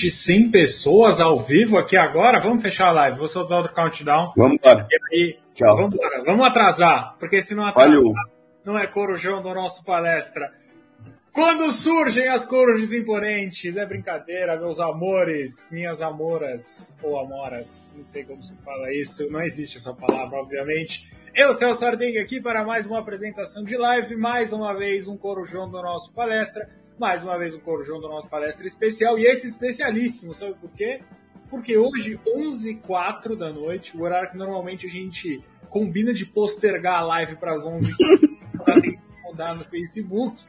de 100 pessoas ao vivo aqui agora. Vamos fechar a live. Vou soltar outro countdown. Vamos embora. Aí, Tchau. Vamos embora. Vamos atrasar, porque se não atrasar, Valeu. não é corujão do nosso palestra. Quando surgem as corujas imponentes, é brincadeira, meus amores, minhas amoras, ou amoras, não sei como se fala isso, não existe essa palavra, obviamente. Eu, Celso Ardengue, aqui para mais uma apresentação de live, mais uma vez um corujão do nosso palestra, mais uma vez um corujão do nosso palestra especial, e esse especialíssimo, sabe por quê? Porque hoje, 11h04 da noite, o horário que normalmente a gente combina de postergar a live para as 11 para mudar no Facebook,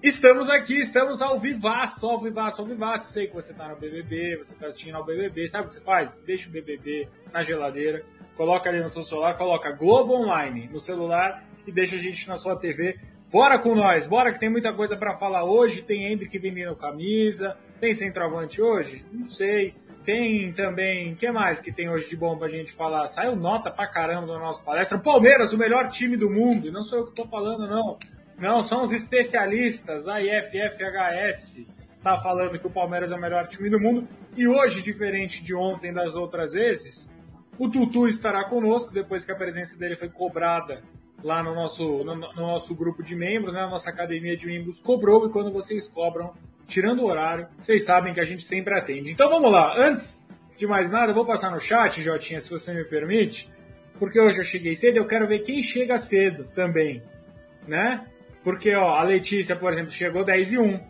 Estamos aqui, estamos ao vivaço, ao vivaço, ao vivaço. Sei que você está no BBB, você está assistindo ao BBB. Sabe o que você faz? Deixa o BBB na geladeira, coloca ali no seu celular, coloca Globo Online no celular e deixa a gente na sua TV. Bora com nós, bora que tem muita coisa para falar hoje. Tem Hendrick vendendo camisa, tem centroavante hoje? Não sei. Tem também, que mais que tem hoje de bom pra gente falar? Saiu nota pra caramba da nossa palestra. Palmeiras, o melhor time do mundo. Não sou eu que tô falando, não. Não, são os especialistas, a IFFHS tá falando que o Palmeiras é o melhor time do mundo. E hoje, diferente de ontem das outras vezes, o Tutu estará conosco, depois que a presença dele foi cobrada lá no nosso, no, no nosso grupo de membros, né? A nossa academia de membros cobrou, e quando vocês cobram, tirando o horário, vocês sabem que a gente sempre atende. Então vamos lá, antes de mais nada, eu vou passar no chat, Jotinha, se você me permite, porque hoje eu cheguei cedo, eu quero ver quem chega cedo também, né? Porque, ó, a Letícia, por exemplo, chegou 10 e 1.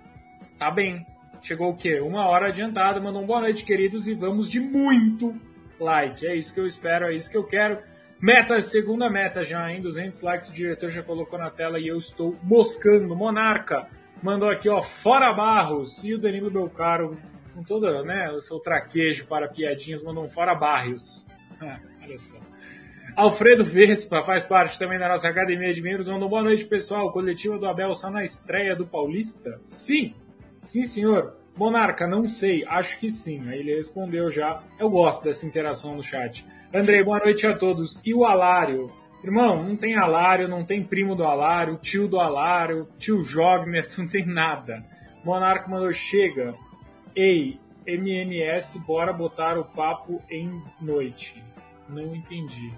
Tá bem. Chegou o quê? Uma hora adiantada, mandou um boa noite, queridos, e vamos de muito like. É isso que eu espero, é isso que eu quero. Meta, segunda meta já, hein? 200 likes o diretor já colocou na tela e eu estou moscando. Monarca mandou aqui, ó, fora Barros. E o Danilo Belcaro, com todo né, o seu traquejo para piadinhas, mandou um fora Barrios. Olha só. Alfredo Vespa faz parte também da nossa academia de membros. Mandou boa noite, pessoal. Coletiva do Abel só na estreia do Paulista? Sim, sim, senhor. Monarca, não sei, acho que sim. Aí ele respondeu já. Eu gosto dessa interação no chat. Andrei, boa noite a todos. E o Alário? Irmão, não tem Alário, não tem primo do Alário, tio do Alário, tio Jogner, não tem nada. Monarca mandou, chega. Ei, MNS, bora botar o papo em noite. Não entendi.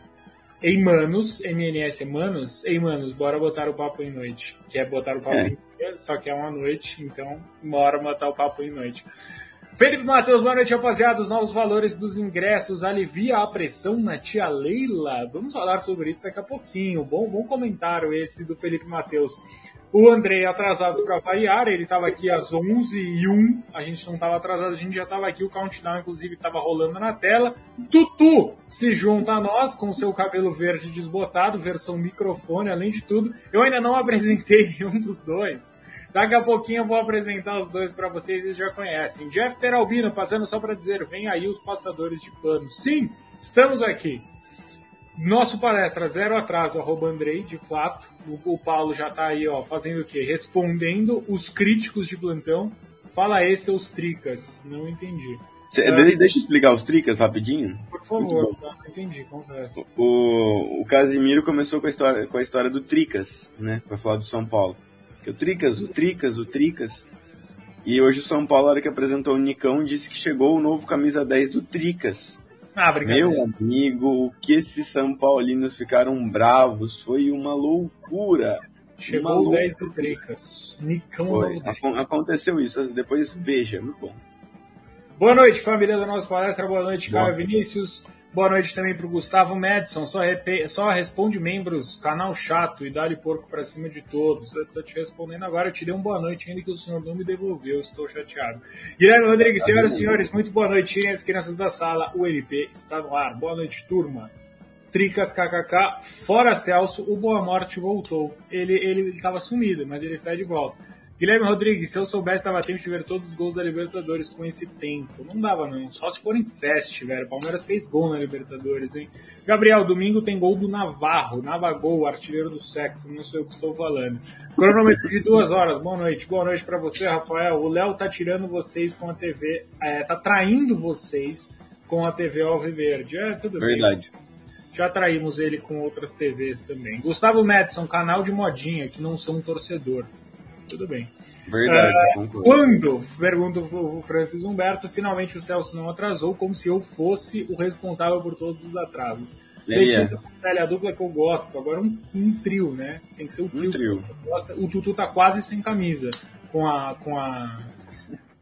Ei, manos, MNS é manos? Ei, manos, bora botar o papo em noite. Que é botar o papo é. em dia, só que é uma noite, então bora botar o papo em noite. Felipe Matheus, boa noite, rapaziada. Os novos valores dos ingressos alivia a pressão na tia Leila. Vamos falar sobre isso daqui a pouquinho. Bom, bom comentário esse do Felipe Matheus. O André atrasados para variar, ele estava aqui às 11 e 1 a gente não estava atrasado, a gente já estava aqui, o countdown inclusive estava rolando na tela. Tutu se junta a nós com seu cabelo verde desbotado, versão microfone, além de tudo. Eu ainda não apresentei nenhum dos dois. Daqui a pouquinho eu vou apresentar os dois para vocês, eles já conhecem. Jeff Teralbino, passando só para dizer, vem aí os passadores de pano. Sim, estamos aqui. Nosso palestra Zero Atraso, arroba Andrei, de fato. O, o Paulo já está aí, ó, fazendo o quê? Respondendo os críticos de plantão. Fala aí, seus tricas. Não entendi. Cê, é, deixa eu explicar os tricas rapidinho. Por favor, tá, não entendi, confesso. O, o Casimiro começou com a, história, com a história do Tricas, né? Pra falar do São Paulo. Que o Tricas, o Tricas, o Tricas. E hoje o São Paulo, na hora que apresentou o Nicão, disse que chegou o novo camisa 10 do Tricas. Ah, Meu amigo, o que esses São Paulinos ficaram bravos foi uma loucura. Chegou o 10 do Tricas. Nicão foi. Aconteceu isso, depois veja, muito bom. Boa noite, família da nossa palestra. Boa noite, Caio Vinícius. Boa noite também para o Gustavo Madison. Só, só, responde membros, canal chato e dá-lhe porco para cima de todos. Eu estou te respondendo agora. Eu te dei uma boa noite ainda que o senhor não me devolveu. Estou chateado. Guilherme Rodrigues, tá senhoras e senhores, muito boa noite. Tirem as crianças da sala. O NP está no ar. Boa noite, turma. Tricas KKK, fora Celso, o Boa Morte voltou. Ele estava sumido, mas ele está de volta. Guilherme Rodrigues, se eu soubesse, dava tempo de ver todos os gols da Libertadores com esse tempo. Não dava, não. Só se for em fest, velho. Palmeiras fez gol na Libertadores, hein? Gabriel, domingo tem gol do Navarro. Navagol, artilheiro do sexo. Não sei o que estou falando. Cronômetro de duas horas. Boa noite. Boa noite para você, Rafael. O Léo tá tirando vocês com a TV. É, tá traindo vocês com a TV Alviverde. É, tudo Verdade. bem. Já traímos ele com outras TVs também. Gustavo Madison, canal de modinha, que não sou um torcedor. Tudo bem. Verdade. Uh, quando, pergunta o Francis Humberto, finalmente o Celso não atrasou, como se eu fosse o responsável por todos os atrasos. Letícia é. a dupla que eu gosto. Agora um, um, trio, né? Tem que ser o trio. Um trio. O Tutu tá quase sem camisa. Com a, com a,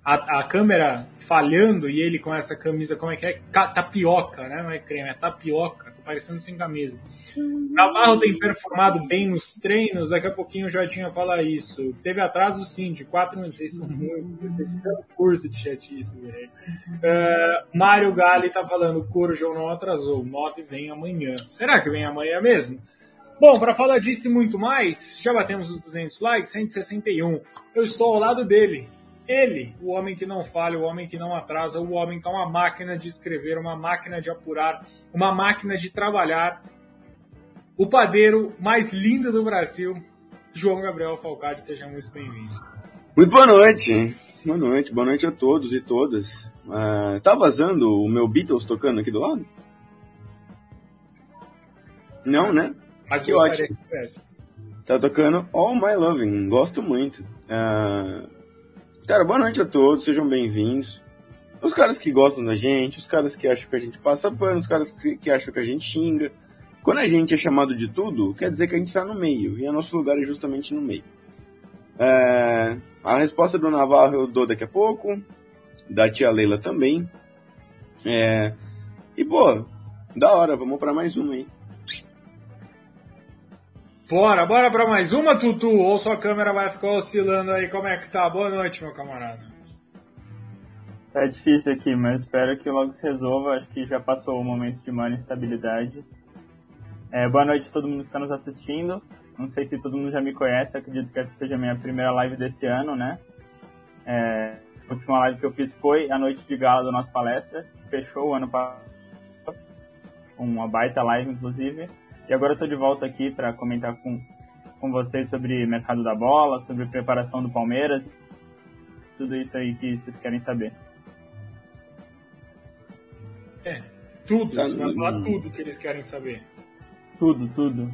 a, a, câmera falhando e ele com essa camisa, como é que é? Tapioca, né? Não é creme, é tapioca parecendo sem camisa. Navarro tem performado bem nos treinos, daqui a pouquinho já tinha falar isso. Teve atraso sim, de quatro minutos, vocês são muito, vocês fizeram curso de chatice, velho. Uh, Mário Gali tá falando, o Corujão não atrasou, 9 vem amanhã. Será que vem amanhã mesmo? Bom, para falar disso e muito mais, já batemos os 200 likes, 161. Eu estou ao lado dele, ele, o homem que não falha, o homem que não atrasa, o homem que é uma máquina de escrever, uma máquina de apurar, uma máquina de trabalhar, o padeiro mais lindo do Brasil, João Gabriel Falcade, seja muito bem-vindo. Muito boa noite, boa noite, boa noite a todos e todas. Uh, tá vazando o meu Beatles tocando aqui do lado? Não, né? Mas que ótimo. Tá tocando All My Loving, gosto muito. Uh, Cara, boa noite a todos, sejam bem-vindos. Os caras que gostam da gente, os caras que acham que a gente passa pano, os caras que, que acham que a gente xinga. Quando a gente é chamado de tudo, quer dizer que a gente está no meio, e o nosso lugar é justamente no meio. É, a resposta do Navarro eu dou daqui a pouco, da tia Leila também. É, e, pô, da hora, vamos para mais uma aí. Bora, bora para mais uma, Tutu. Ou sua câmera vai ficar oscilando aí. Como é que tá? Boa noite, meu camarada. Tá difícil aqui, mas espero que logo se resolva. Acho que já passou o momento de maior instabilidade. É, boa noite a todo mundo que está nos assistindo. Não sei se todo mundo já me conhece, acredito que essa seja a minha primeira live desse ano, né? É, a última live que eu fiz foi a noite de gala do nosso palestra, fechou o ano passado. Uma baita live, inclusive. E agora eu estou de volta aqui para comentar com, com vocês sobre mercado da bola, sobre preparação do Palmeiras, tudo isso aí que vocês querem saber. É, tudo, tá, vai falar tudo que eles querem saber. Tudo, tudo.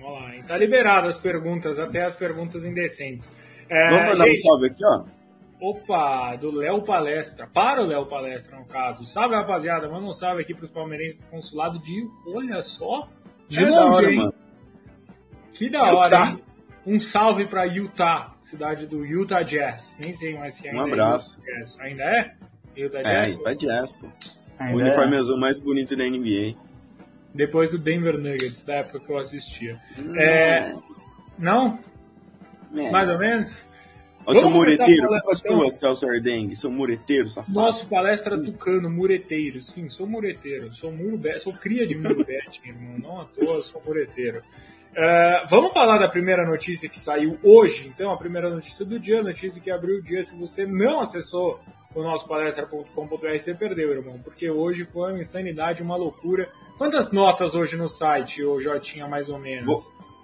Vamos lá, hein? tá liberado as perguntas, até as perguntas indecentes. É, Vamos mandar gente, um salve aqui, ó. Opa, do Léo Palestra, para o Léo Palestra no caso. Salve rapaziada, manda um salve aqui para os palmeirenses do consulado de, olha só, de é longe, hora, hein? Mano. Que da hora, Utah. hein? Um salve pra Utah, cidade do Utah Jazz. Nem sei mais se ainda um abraço. é Utah Ainda é? Utah Jazz? É, Utah Jazz, pô. o uniforme é. azul mais bonito da NBA. Depois do Denver Nuggets, da época que eu assistia. Hum. É... Não? É. Mais ou menos? Eu sou mureteiro, culpa então. Celso Ardengue, sou mureteiro, safado. Nosso palestra tucano, mureteiro, sim, sou mureteiro, sou muro sou cria de muro irmão, não à toa, sou mureteiro. Uh, vamos falar da primeira notícia que saiu hoje, então, a primeira notícia do dia, a notícia que abriu o dia, se você não acessou o nosso palestra.com.br, você perdeu, irmão, porque hoje foi uma insanidade, uma loucura. Quantas notas hoje no site, ou já tinha mais ou menos?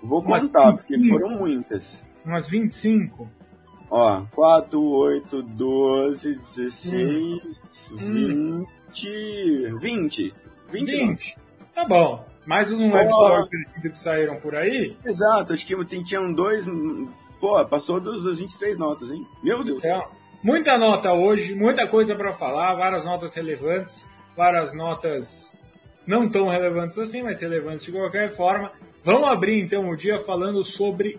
Vou, vou contar, porque foram muitas. Umas 25? Ó, 4, 8, 12, 16, hum. 20, 20. 20. 20. Tá bom. Mais uns web oh. que saíram por aí? Exato, acho que tinham dois. Pô, passou dos, dos 23 notas, hein? Meu Deus. É, muita nota hoje, muita coisa para falar, várias notas relevantes, várias notas não tão relevantes assim, mas relevantes de qualquer forma. Vamos abrir então o dia falando sobre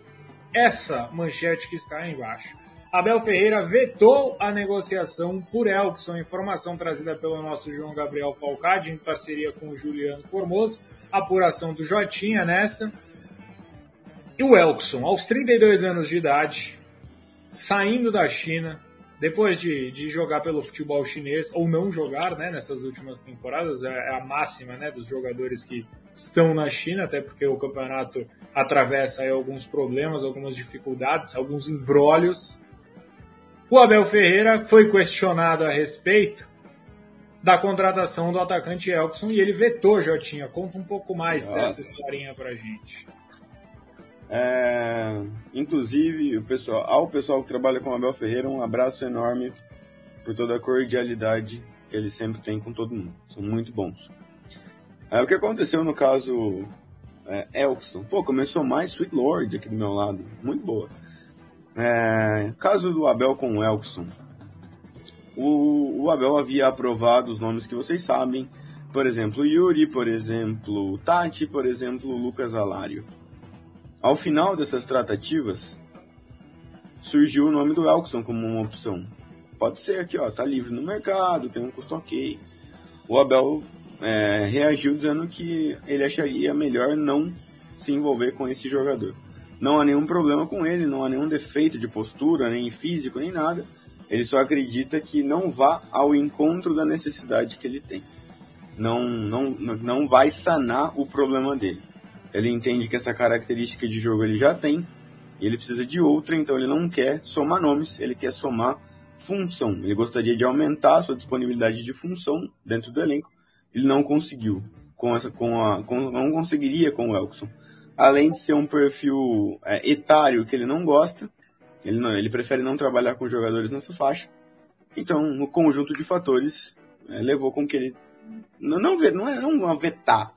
essa manchete que está embaixo. Abel Ferreira vetou a negociação por Elkson, informação trazida pelo nosso João Gabriel Falcade, em parceria com o Juliano Formoso, apuração do Jotinha nessa. E o Elkson, aos 32 anos de idade, saindo da China, depois de, de jogar pelo futebol chinês, ou não jogar né, nessas últimas temporadas, é, é a máxima né, dos jogadores que estão na China, até porque o campeonato atravessa alguns problemas, algumas dificuldades, alguns embrólios. O Abel Ferreira foi questionado a respeito da contratação do atacante Elkson e ele vetou, Jotinha. Conta um pouco mais Nossa. dessa historinha pra gente. É, inclusive, o pessoal, ao pessoal que trabalha com o Abel Ferreira, um abraço enorme por toda a cordialidade que ele sempre tem com todo mundo. São muito bons. É, o que aconteceu no caso é, Elkson? Pô, começou mais Sweet Lord aqui do meu lado. Muito boa. É, caso do Abel com o Elkson. O, o Abel havia aprovado os nomes que vocês sabem, por exemplo, Yuri, por exemplo, Tati, por exemplo, Lucas Alário. Ao final dessas tratativas, surgiu o nome do Elkson como uma opção. Pode ser aqui, ó, tá livre no mercado, tem um custo ok. O Abel é, reagiu dizendo que ele acharia melhor não se envolver com esse jogador. Não há nenhum problema com ele, não há nenhum defeito de postura, nem físico, nem nada. Ele só acredita que não vá ao encontro da necessidade que ele tem. Não, não, não vai sanar o problema dele. Ele entende que essa característica de jogo ele já tem, e ele precisa de outra, então ele não quer somar nomes, ele quer somar função. Ele gostaria de aumentar a sua disponibilidade de função dentro do elenco. Ele não conseguiu com essa, com a, com, não conseguiria com o Elkson. Além de ser um perfil é, etário que ele não gosta, ele, não, ele prefere não trabalhar com jogadores nessa faixa. Então, no conjunto de fatores, é, levou com que ele não, não, não é não vetar.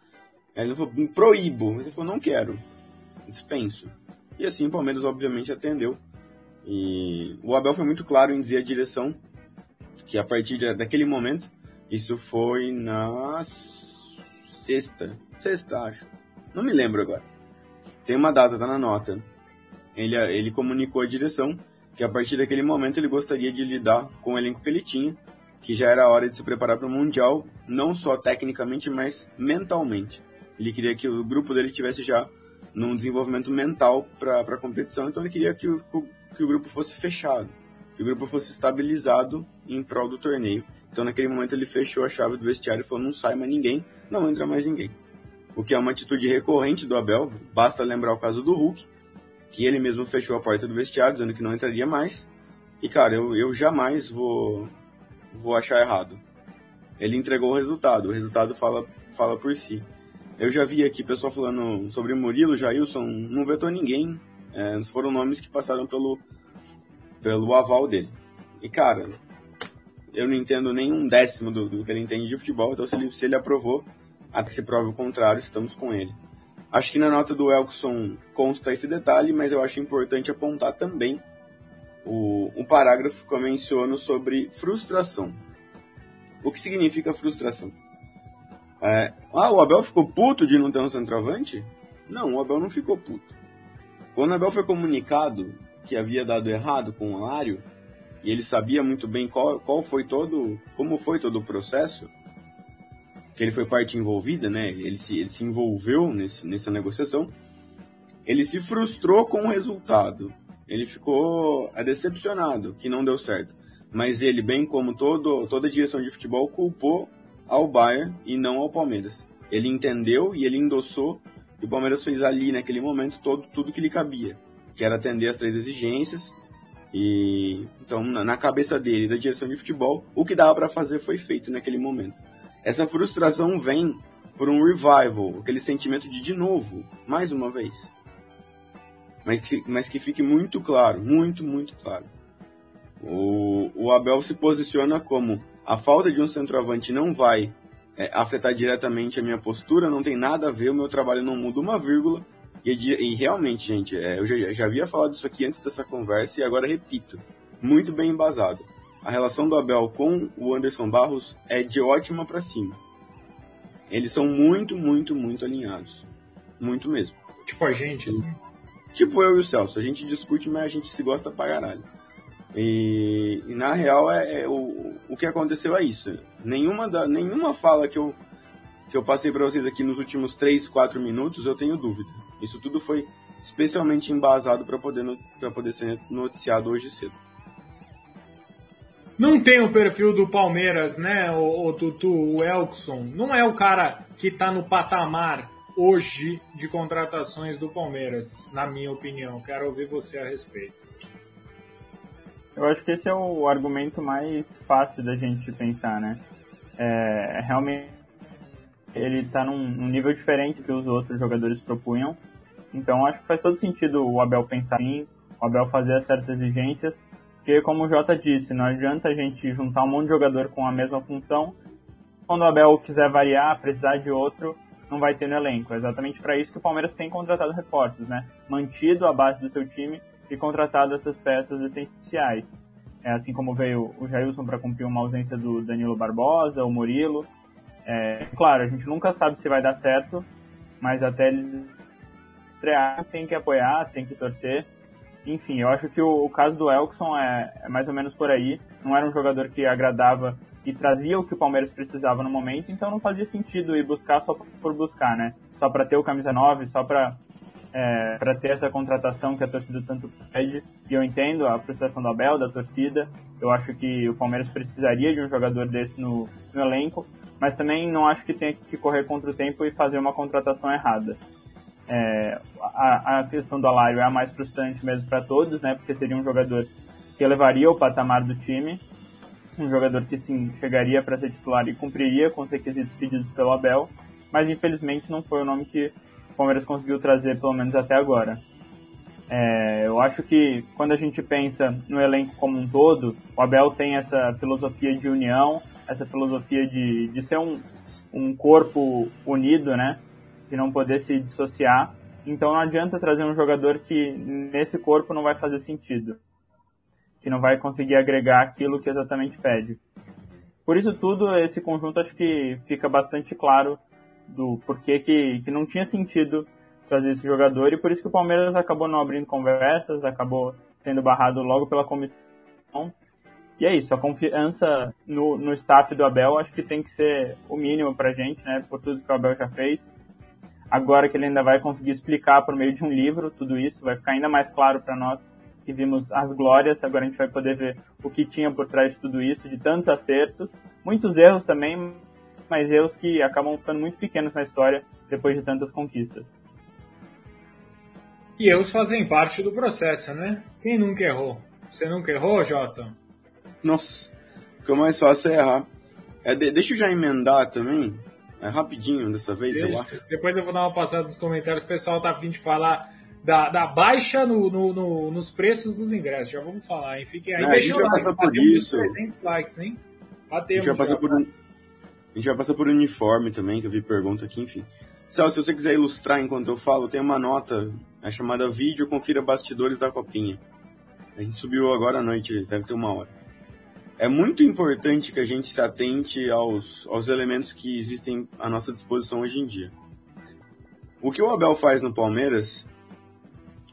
Ele falou, proíbo. Mas ele falou, não quero. Dispenso. E assim o Palmeiras, obviamente, atendeu. E o Abel foi muito claro em dizer a direção que a partir daquele momento, isso foi na sexta. Sexta, acho. Não me lembro agora. Tem uma data, tá na nota. Ele, ele comunicou à direção que a partir daquele momento ele gostaria de lidar com o elenco que ele tinha, que já era hora de se preparar para o Mundial, não só tecnicamente, mas mentalmente. Ele queria que o grupo dele tivesse já num desenvolvimento mental para a competição, então ele queria que o, que o grupo fosse fechado, que o grupo fosse estabilizado em prol do torneio. Então naquele momento ele fechou a chave do vestiário e falou: não sai mais ninguém, não entra mais ninguém. O que é uma atitude recorrente do Abel, basta lembrar o caso do Hulk, que ele mesmo fechou a porta do vestiário, dizendo que não entraria mais. E cara, eu, eu jamais vou, vou achar errado. Ele entregou o resultado, o resultado fala, fala por si. Eu já vi aqui pessoal falando sobre Murilo, Jailson, não vetou ninguém. É, foram nomes que passaram pelo, pelo aval dele. E cara, eu não entendo nem um décimo do, do que ele entende de futebol, então se ele, se ele aprovou, até que se prove o contrário, estamos com ele. Acho que na nota do Elkson consta esse detalhe, mas eu acho importante apontar também o, um parágrafo que eu menciono sobre frustração. O que significa frustração? É, ah, o Abel ficou puto de não ter um centroavante? Não, o Abel não ficou puto. Quando o Abel foi comunicado que havia dado errado com o Alário, ele sabia muito bem qual, qual foi todo, como foi todo o processo, que ele foi parte envolvida, né? Ele se, ele se envolveu nesse, nessa negociação. Ele se frustrou com o resultado. Ele ficou é, decepcionado que não deu certo. Mas ele, bem como todo, toda a direção de futebol, culpou ao Bayern e não ao Palmeiras. Ele entendeu e ele endossou o Palmeiras fez ali naquele momento todo tudo que lhe cabia, que era atender as três exigências. E então na cabeça dele, da direção de futebol, o que dava para fazer foi feito naquele momento. Essa frustração vem por um revival, aquele sentimento de de novo, mais uma vez. Mas que, mas que fique muito claro, muito, muito claro. O, o Abel se posiciona como a falta de um centroavante não vai é, afetar diretamente a minha postura, não tem nada a ver, o meu trabalho não muda uma vírgula. E, e realmente, gente, é, eu já, já havia falado isso aqui antes dessa conversa e agora repito, muito bem embasado. A relação do Abel com o Anderson Barros é de ótima para cima. Eles são muito, muito, muito alinhados. Muito mesmo. Tipo a gente, assim. Tipo eu e o Celso. A gente discute, mas a gente se gosta pra caralho. E, e na real, é, é, o, o que aconteceu é isso. Nenhuma, da, nenhuma fala que eu, que eu passei para vocês aqui nos últimos 3, 4 minutos, eu tenho dúvida. Isso tudo foi especialmente embasado para poder, poder ser noticiado hoje cedo. Não tem o perfil do Palmeiras, né, o, o Tutu, o Elkson. Não é o cara que está no patamar hoje de contratações do Palmeiras, na minha opinião. Quero ouvir você a respeito. Eu acho que esse é o argumento mais fácil da gente pensar, né? É, realmente ele está num, num, nível diferente que os outros jogadores propunham. Então acho que faz todo sentido o Abel pensar assim, o Abel fazer certas exigências, porque como o Jota disse, não adianta a gente juntar um monte de jogador com a mesma função. Quando o Abel quiser variar, precisar de outro, não vai ter no elenco. É exatamente para isso que o Palmeiras tem contratado reforços, né? Mantido a base do seu time e contratado essas peças essenciais. É, assim como veio o Jailson para cumprir uma ausência do Danilo Barbosa, o Murilo. É, claro, a gente nunca sabe se vai dar certo, mas até eles estrear tem que apoiar, tem que torcer. Enfim, eu acho que o, o caso do Elkson é, é, mais ou menos por aí. Não era um jogador que agradava e trazia o que o Palmeiras precisava no momento, então não fazia sentido ir buscar só por buscar, né? Só para ter o camisa 9, só para é, para ter essa contratação que a torcida tanto pede. E eu entendo a frustração do Abel, da torcida. Eu acho que o Palmeiras precisaria de um jogador desse no, no elenco, mas também não acho que tenha que correr contra o tempo e fazer uma contratação errada. É, a, a, questão do Alário é a mais frustrante mesmo para todos, né? Porque seria um jogador que elevaria o patamar do time, um jogador que sim chegaria para ser titular e cumpriria com os requisitos pedidos pelo Abel, mas infelizmente não foi o nome que o Palmeiras conseguiu trazer pelo menos até agora. É, eu acho que quando a gente pensa no elenco como um todo, o Abel tem essa filosofia de união, essa filosofia de, de ser um, um corpo unido, né? De não poder se dissociar. Então não adianta trazer um jogador que nesse corpo não vai fazer sentido, que não vai conseguir agregar aquilo que exatamente pede. Por isso tudo, esse conjunto acho que fica bastante claro do porquê que, que não tinha sentido trazer esse jogador e por isso que o Palmeiras acabou não abrindo conversas, acabou sendo barrado logo pela comissão. E é isso, a confiança no, no staff do Abel acho que tem que ser o mínimo pra gente, né, por tudo que o Abel já fez agora que ele ainda vai conseguir explicar por meio de um livro tudo isso, vai ficar ainda mais claro para nós que vimos as glórias, agora a gente vai poder ver o que tinha por trás de tudo isso, de tantos acertos, muitos erros também, mas erros que acabam ficando muito pequenos na história depois de tantas conquistas. E erros fazem parte do processo, né? Quem nunca errou? Você nunca errou, Jota? Nossa, o que é mais fácil é errar. É, de, deixa eu já emendar também, é rapidinho dessa vez, Deixa. eu acho. Depois eu vou dar uma passada nos comentários. O pessoal tá vindo de falar da, da baixa no, no, no, nos preços dos ingressos. Já vamos falar, hein? Fiquem aí. É, a gente vai passar por isso. 300 likes, hein? Batemos a gente vai passar por A gente vai passar por uniforme também, que eu vi pergunta aqui, enfim. Celso, se você quiser ilustrar enquanto eu falo, tem uma nota é chamada Vídeo Confira Bastidores da Copinha. A gente subiu agora à noite, deve ter uma hora é muito importante que a gente se atente aos, aos elementos que existem à nossa disposição hoje em dia. O que o Abel faz no Palmeiras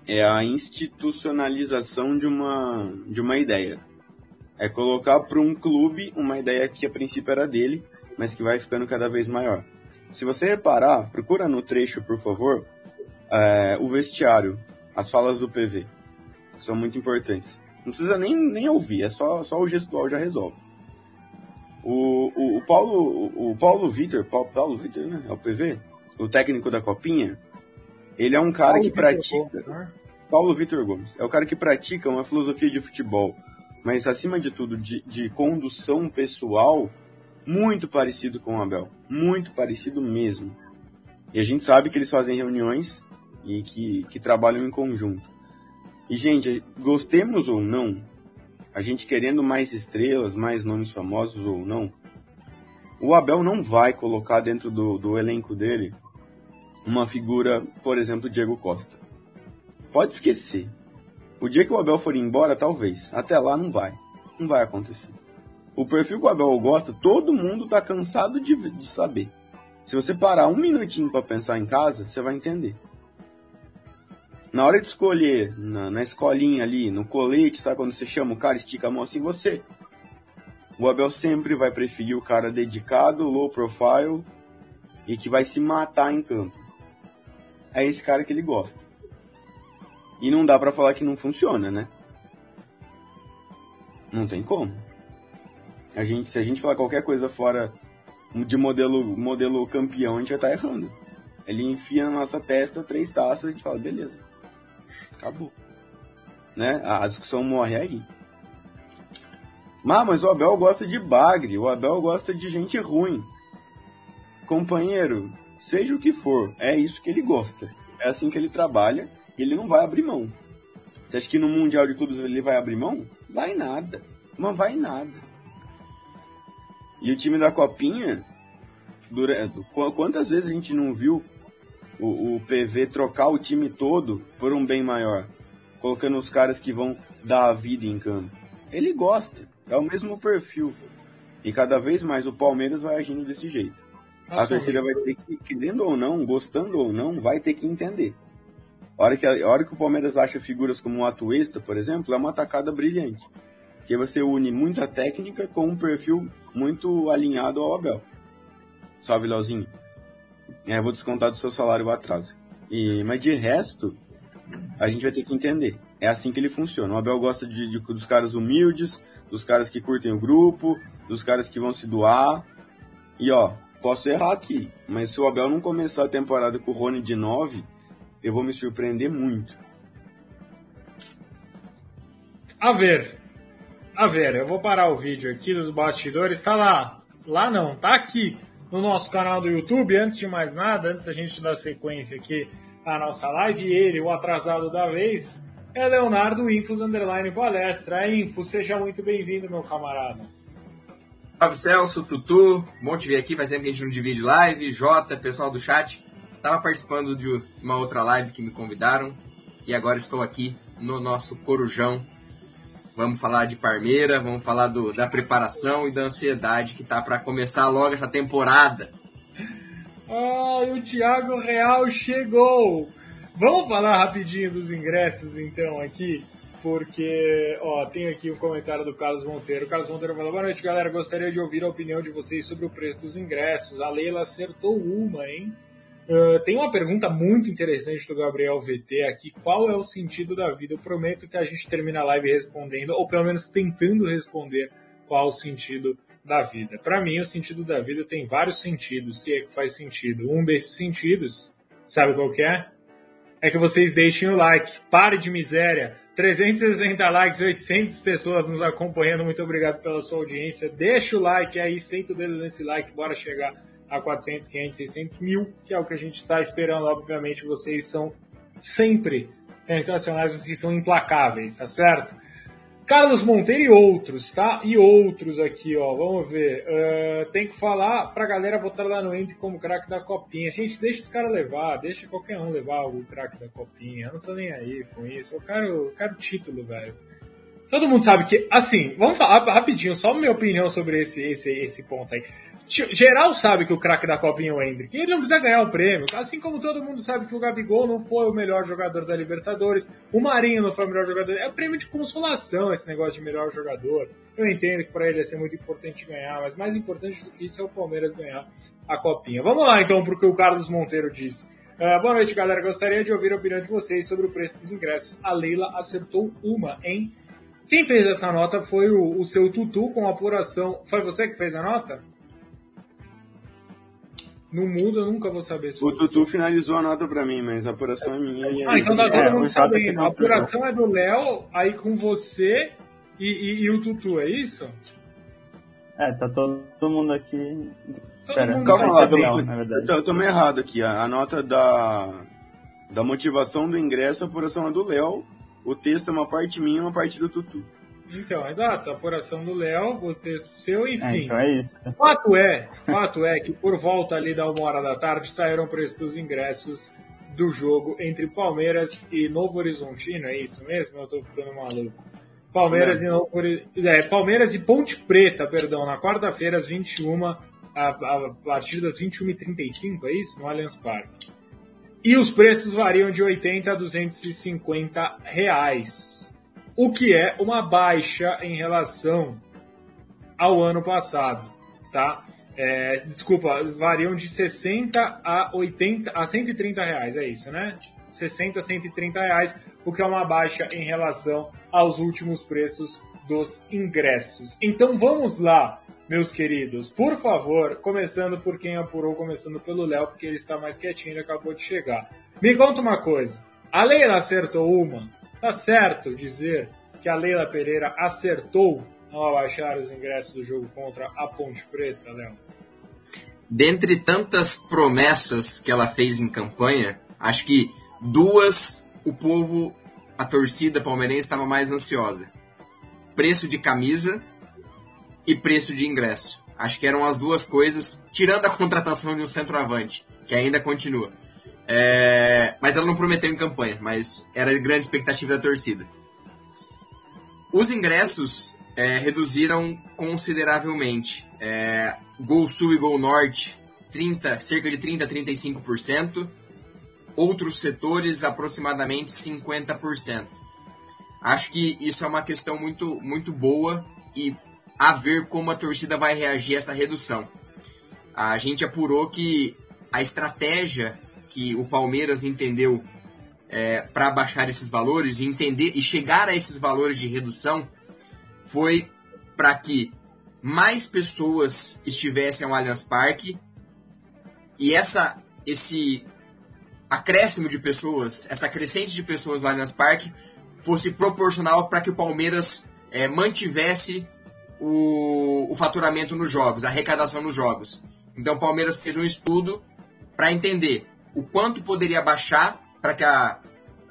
é a institucionalização de uma, de uma ideia. É colocar para um clube uma ideia que a princípio era dele, mas que vai ficando cada vez maior. Se você reparar, procura no trecho, por favor, é, o vestiário, as falas do PV. São muito importantes. Não precisa nem, nem ouvir, é só, só o gestual já resolve. O, o, o Paulo, o Paulo Vitor, Paulo, Paulo Vitor, né? É o PV, o técnico da Copinha, ele é um cara Paulo que pratica. Né? Paulo Vitor Gomes. É o cara que pratica uma filosofia de futebol, mas acima de tudo, de, de condução pessoal, muito parecido com o Abel. Muito parecido mesmo. E a gente sabe que eles fazem reuniões e que, que trabalham em conjunto. E, gente, gostemos ou não, a gente querendo mais estrelas, mais nomes famosos ou não, o Abel não vai colocar dentro do, do elenco dele uma figura, por exemplo, Diego Costa. Pode esquecer. O dia que o Abel for embora, talvez. Até lá não vai. Não vai acontecer. O perfil que o Abel gosta, todo mundo tá cansado de, de saber. Se você parar um minutinho para pensar em casa, você vai entender. Na hora de escolher, na, na escolinha ali, no colete, sabe quando você chama o cara, estica a mão assim, você. O Abel sempre vai preferir o cara dedicado, low profile e que vai se matar em campo. É esse cara que ele gosta. E não dá para falar que não funciona, né? Não tem como. A gente, se a gente falar qualquer coisa fora de modelo, modelo campeão, a gente já tá errando. Ele enfia na nossa testa três taças e a gente fala, beleza. Acabou. Né? A discussão morre aí. Mas, mas o Abel gosta de bagre, o Abel gosta de gente ruim. Companheiro, seja o que for, é isso que ele gosta. É assim que ele trabalha e ele não vai abrir mão. Você acha que no Mundial de Clubes ele vai abrir mão? Vai nada. Não vai nada. E o time da Copinha, durante, quantas vezes a gente não viu o, o PV trocar o time todo por um bem maior. colocando os caras que vão dar a vida em campo. Ele gosta, é o mesmo perfil. E cada vez mais o Palmeiras vai agindo desse jeito. Nossa, a torcida vai ter que, querendo ou não, gostando ou não, vai ter que entender. A hora que, a hora que o Palmeiras acha figuras como o Atuesta, por exemplo, é uma atacada brilhante. Porque você une muita técnica com um perfil muito alinhado ao Abel. Salve, Leozinho. É, vou descontar do seu salário o atraso. E, mas de resto, a gente vai ter que entender. É assim que ele funciona. O Abel gosta de, de, dos caras humildes, dos caras que curtem o grupo, dos caras que vão se doar. E ó, posso errar aqui, mas se o Abel não começar a temporada com o Rony de 9, eu vou me surpreender muito. A ver. A ver, eu vou parar o vídeo aqui dos bastidores. Tá lá. Lá não, tá aqui no nosso canal do YouTube. Antes de mais nada, antes da gente dar sequência aqui à nossa live, ele, o atrasado da vez, é Leonardo Infos Underline Palestra. Info, seja muito bem-vindo, meu camarada. Salve Celso, Tutu, bom te ver aqui, faz tempo que a gente não divide live, Jota, pessoal do chat. Tava participando de uma outra live que me convidaram e agora estou aqui no nosso Corujão. Vamos falar de Parmeira, vamos falar do, da preparação e da ansiedade que tá para começar logo essa temporada. Ai, o Thiago Real chegou! Vamos falar rapidinho dos ingressos então aqui, porque ó, tem aqui um comentário do Carlos Monteiro. O Carlos Monteiro falou: Boa noite, galera. Gostaria de ouvir a opinião de vocês sobre o preço dos ingressos. A Leila acertou uma, hein? Uh, tem uma pergunta muito interessante do Gabriel VT aqui. Qual é o sentido da vida? Eu prometo que a gente termina a live respondendo, ou pelo menos tentando responder qual o sentido da vida. Para mim, o sentido da vida tem vários sentidos, se é que faz sentido. Um desses sentidos, sabe qual que é? É que vocês deixem o like. Pare de miséria. 360 likes, 800 pessoas nos acompanhando. Muito obrigado pela sua audiência. Deixa o like aí, senta o dedo nesse like. Bora chegar a 400, 500, 600 mil, que é o que a gente está esperando. Obviamente, vocês são sempre sensacionais, vocês são implacáveis, tá certo? Carlos Monteiro e outros, tá? E outros aqui, ó. Vamos ver. Uh, tem que falar pra galera votar lá no Entre como craque da Copinha. Gente, deixa os caras levar, deixa qualquer um levar o craque da Copinha. Eu não tô nem aí com isso. Eu quero, eu quero título, velho. Todo mundo sabe que, assim, vamos falar rapidinho, só minha opinião sobre esse, esse, esse ponto aí. Geral sabe que o craque da Copinha é o Hendrick. Ele não precisa ganhar o prêmio. Assim como todo mundo sabe que o Gabigol não foi o melhor jogador da Libertadores, o Marinho não foi o melhor jogador. É prêmio de consolação esse negócio de melhor jogador. Eu entendo que para ele ia ser muito importante ganhar, mas mais importante do que isso é o Palmeiras ganhar a Copinha. Vamos lá então para o que o Carlos Monteiro disse. Uh, boa noite, galera. Gostaria de ouvir a opinião de vocês sobre o preço dos ingressos. A Leila acertou uma, hein? Quem fez essa nota foi o, o seu Tutu com apuração. Foi você que fez a nota? Não muda, eu nunca vou saber se O Tutu finalizou a nota pra mim, mas a apuração é minha. Ah, então tá todo é, mundo sabendo. A apuração é do Léo, aí com você e, e, e, o Tutu, é isso? É, tá todo, todo mundo aqui. Todo Pera, mundo calma lá, Léo, na verdade. Eu tô meio errado aqui. A, a, nota da, da motivação do ingresso, a apuração é do Léo. O texto é uma parte minha e uma parte do Tutu. Então, exato, a apuração do Léo, o texto seu, enfim. É, então é isso. Fato é, fato é que por volta ali da uma hora da tarde saíram o preço dos ingressos do jogo entre Palmeiras e Novo Horizontino, é isso mesmo? Eu tô ficando maluco. Palmeiras e Novo é, Palmeiras e Ponte Preta, perdão, na quarta-feira às 21 a, a partir das 21h35, é isso? No Allianz Parque. E os preços variam de 80 a 250 reais o que é uma baixa em relação ao ano passado, tá? É, desculpa, variam de 60 a 80 a 130 reais, é isso, né? 60 a 130 reais, o que é uma baixa em relação aos últimos preços dos ingressos. Então vamos lá, meus queridos, por favor, começando por quem apurou, começando pelo Léo, porque ele está mais quietinho, ele acabou de chegar. Me conta uma coisa, a Leila acertou uma, Tá certo dizer que a Leila Pereira acertou ao abaixar os ingressos do jogo contra a Ponte Preta, Léo? Dentre tantas promessas que ela fez em campanha, acho que duas o povo, a torcida palmeirense estava mais ansiosa. Preço de camisa e preço de ingresso. Acho que eram as duas coisas, tirando a contratação de um centroavante, que ainda continua. É, mas ela não prometeu em campanha, mas era grande expectativa da torcida. Os ingressos é, reduziram consideravelmente. É, Gol Sul e Gol Norte, 30, cerca de 30 a 35%. Outros setores, aproximadamente 50%. Acho que isso é uma questão muito, muito boa e a ver como a torcida vai reagir a essa redução. A gente apurou que a estratégia que o Palmeiras entendeu é, para baixar esses valores e entender e chegar a esses valores de redução foi para que mais pessoas estivessem ao Allianz Parque e essa esse acréscimo de pessoas, essa crescente de pessoas no Allianz Parque fosse proporcional para que o Palmeiras é, mantivesse o, o faturamento nos jogos, a arrecadação nos jogos. Então o Palmeiras fez um estudo para entender o quanto poderia baixar para que a,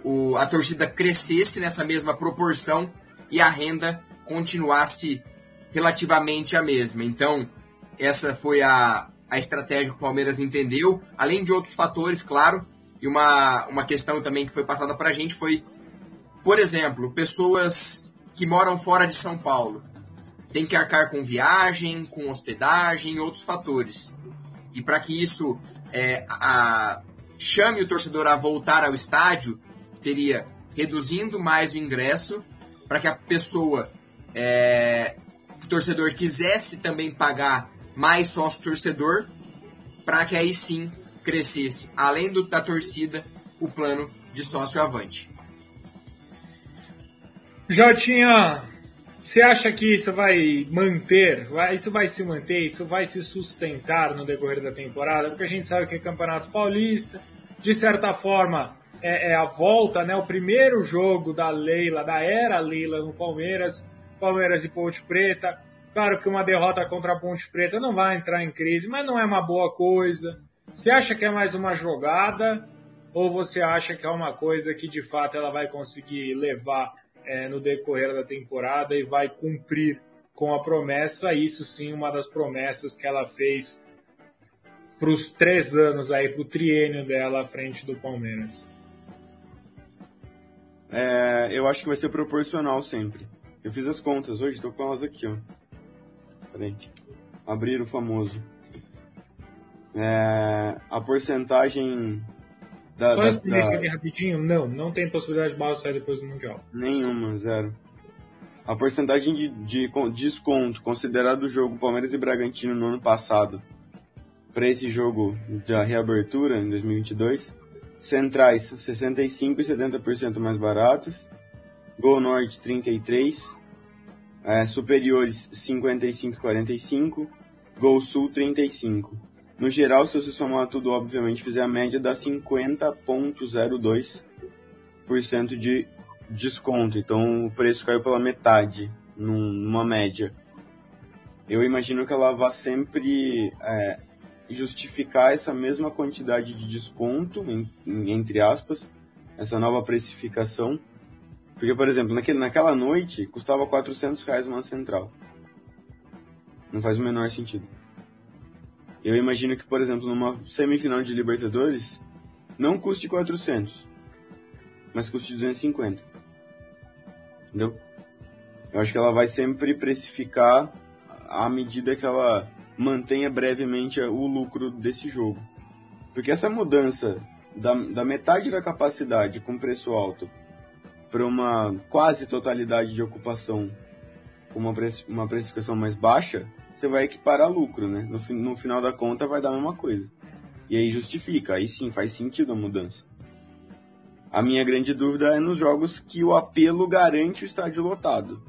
o, a torcida crescesse nessa mesma proporção e a renda continuasse relativamente a mesma. Então, essa foi a, a estratégia que o Palmeiras entendeu, além de outros fatores, claro. E uma, uma questão também que foi passada para a gente foi, por exemplo, pessoas que moram fora de São Paulo tem que arcar com viagem, com hospedagem e outros fatores. E para que isso é, a, chame o torcedor a voltar ao estádio, seria reduzindo mais o ingresso, para que a pessoa, é, o torcedor quisesse também pagar mais sócio torcedor, para que aí sim crescesse, além do, da torcida, o plano de sócio avante. Jotinha, você acha que isso vai manter, isso vai se manter, isso vai se sustentar no decorrer da temporada? Porque a gente sabe que é Campeonato Paulista, de certa forma é, é, a volta, né, o primeiro jogo da Leila, da era Leila no Palmeiras, Palmeiras e Ponte Preta. Claro que uma derrota contra a Ponte Preta não vai entrar em crise, mas não é uma boa coisa. Você acha que é mais uma jogada ou você acha que é uma coisa que de fato ela vai conseguir levar é, no decorrer da temporada e vai cumprir com a promessa. Isso sim, uma das promessas que ela fez para os três anos aí, para o triênio dela à frente do Palmeiras. É, eu acho que vai ser proporcional sempre. Eu fiz as contas hoje, estou com elas aqui, ó. Peraí. Abrir o famoso. É, a porcentagem da, Só da, da... rapidinho? Não, não tem possibilidade de Barros sair depois do Mundial. Nenhuma, zero. A porcentagem de, de, de desconto considerado o jogo Palmeiras e Bragantino no ano passado para esse jogo da reabertura em 2022, centrais 65 e 70% mais baratas, Gol Norte 33, é, superiores 55 e 45, Gol Sul 35. No geral, se você somar tudo, obviamente, fizer a média, dá 50,02% de desconto. Então o preço caiu pela metade, numa média. Eu imagino que ela vá sempre é, justificar essa mesma quantidade de desconto, em, entre aspas, essa nova precificação. Porque, por exemplo, naquele, naquela noite custava 400 reais uma central. Não faz o menor sentido. Eu imagino que, por exemplo, numa semifinal de Libertadores, não custe 400, mas custe 250. Entendeu? Eu acho que ela vai sempre precificar à medida que ela mantenha brevemente o lucro desse jogo. Porque essa mudança da, da metade da capacidade com preço alto para uma quase totalidade de ocupação com uma, uma precificação mais baixa você vai equiparar lucro, né? No, no final da conta vai dar a mesma coisa. E aí justifica, aí sim faz sentido a mudança. A minha grande dúvida é nos jogos que o apelo garante o estádio lotado.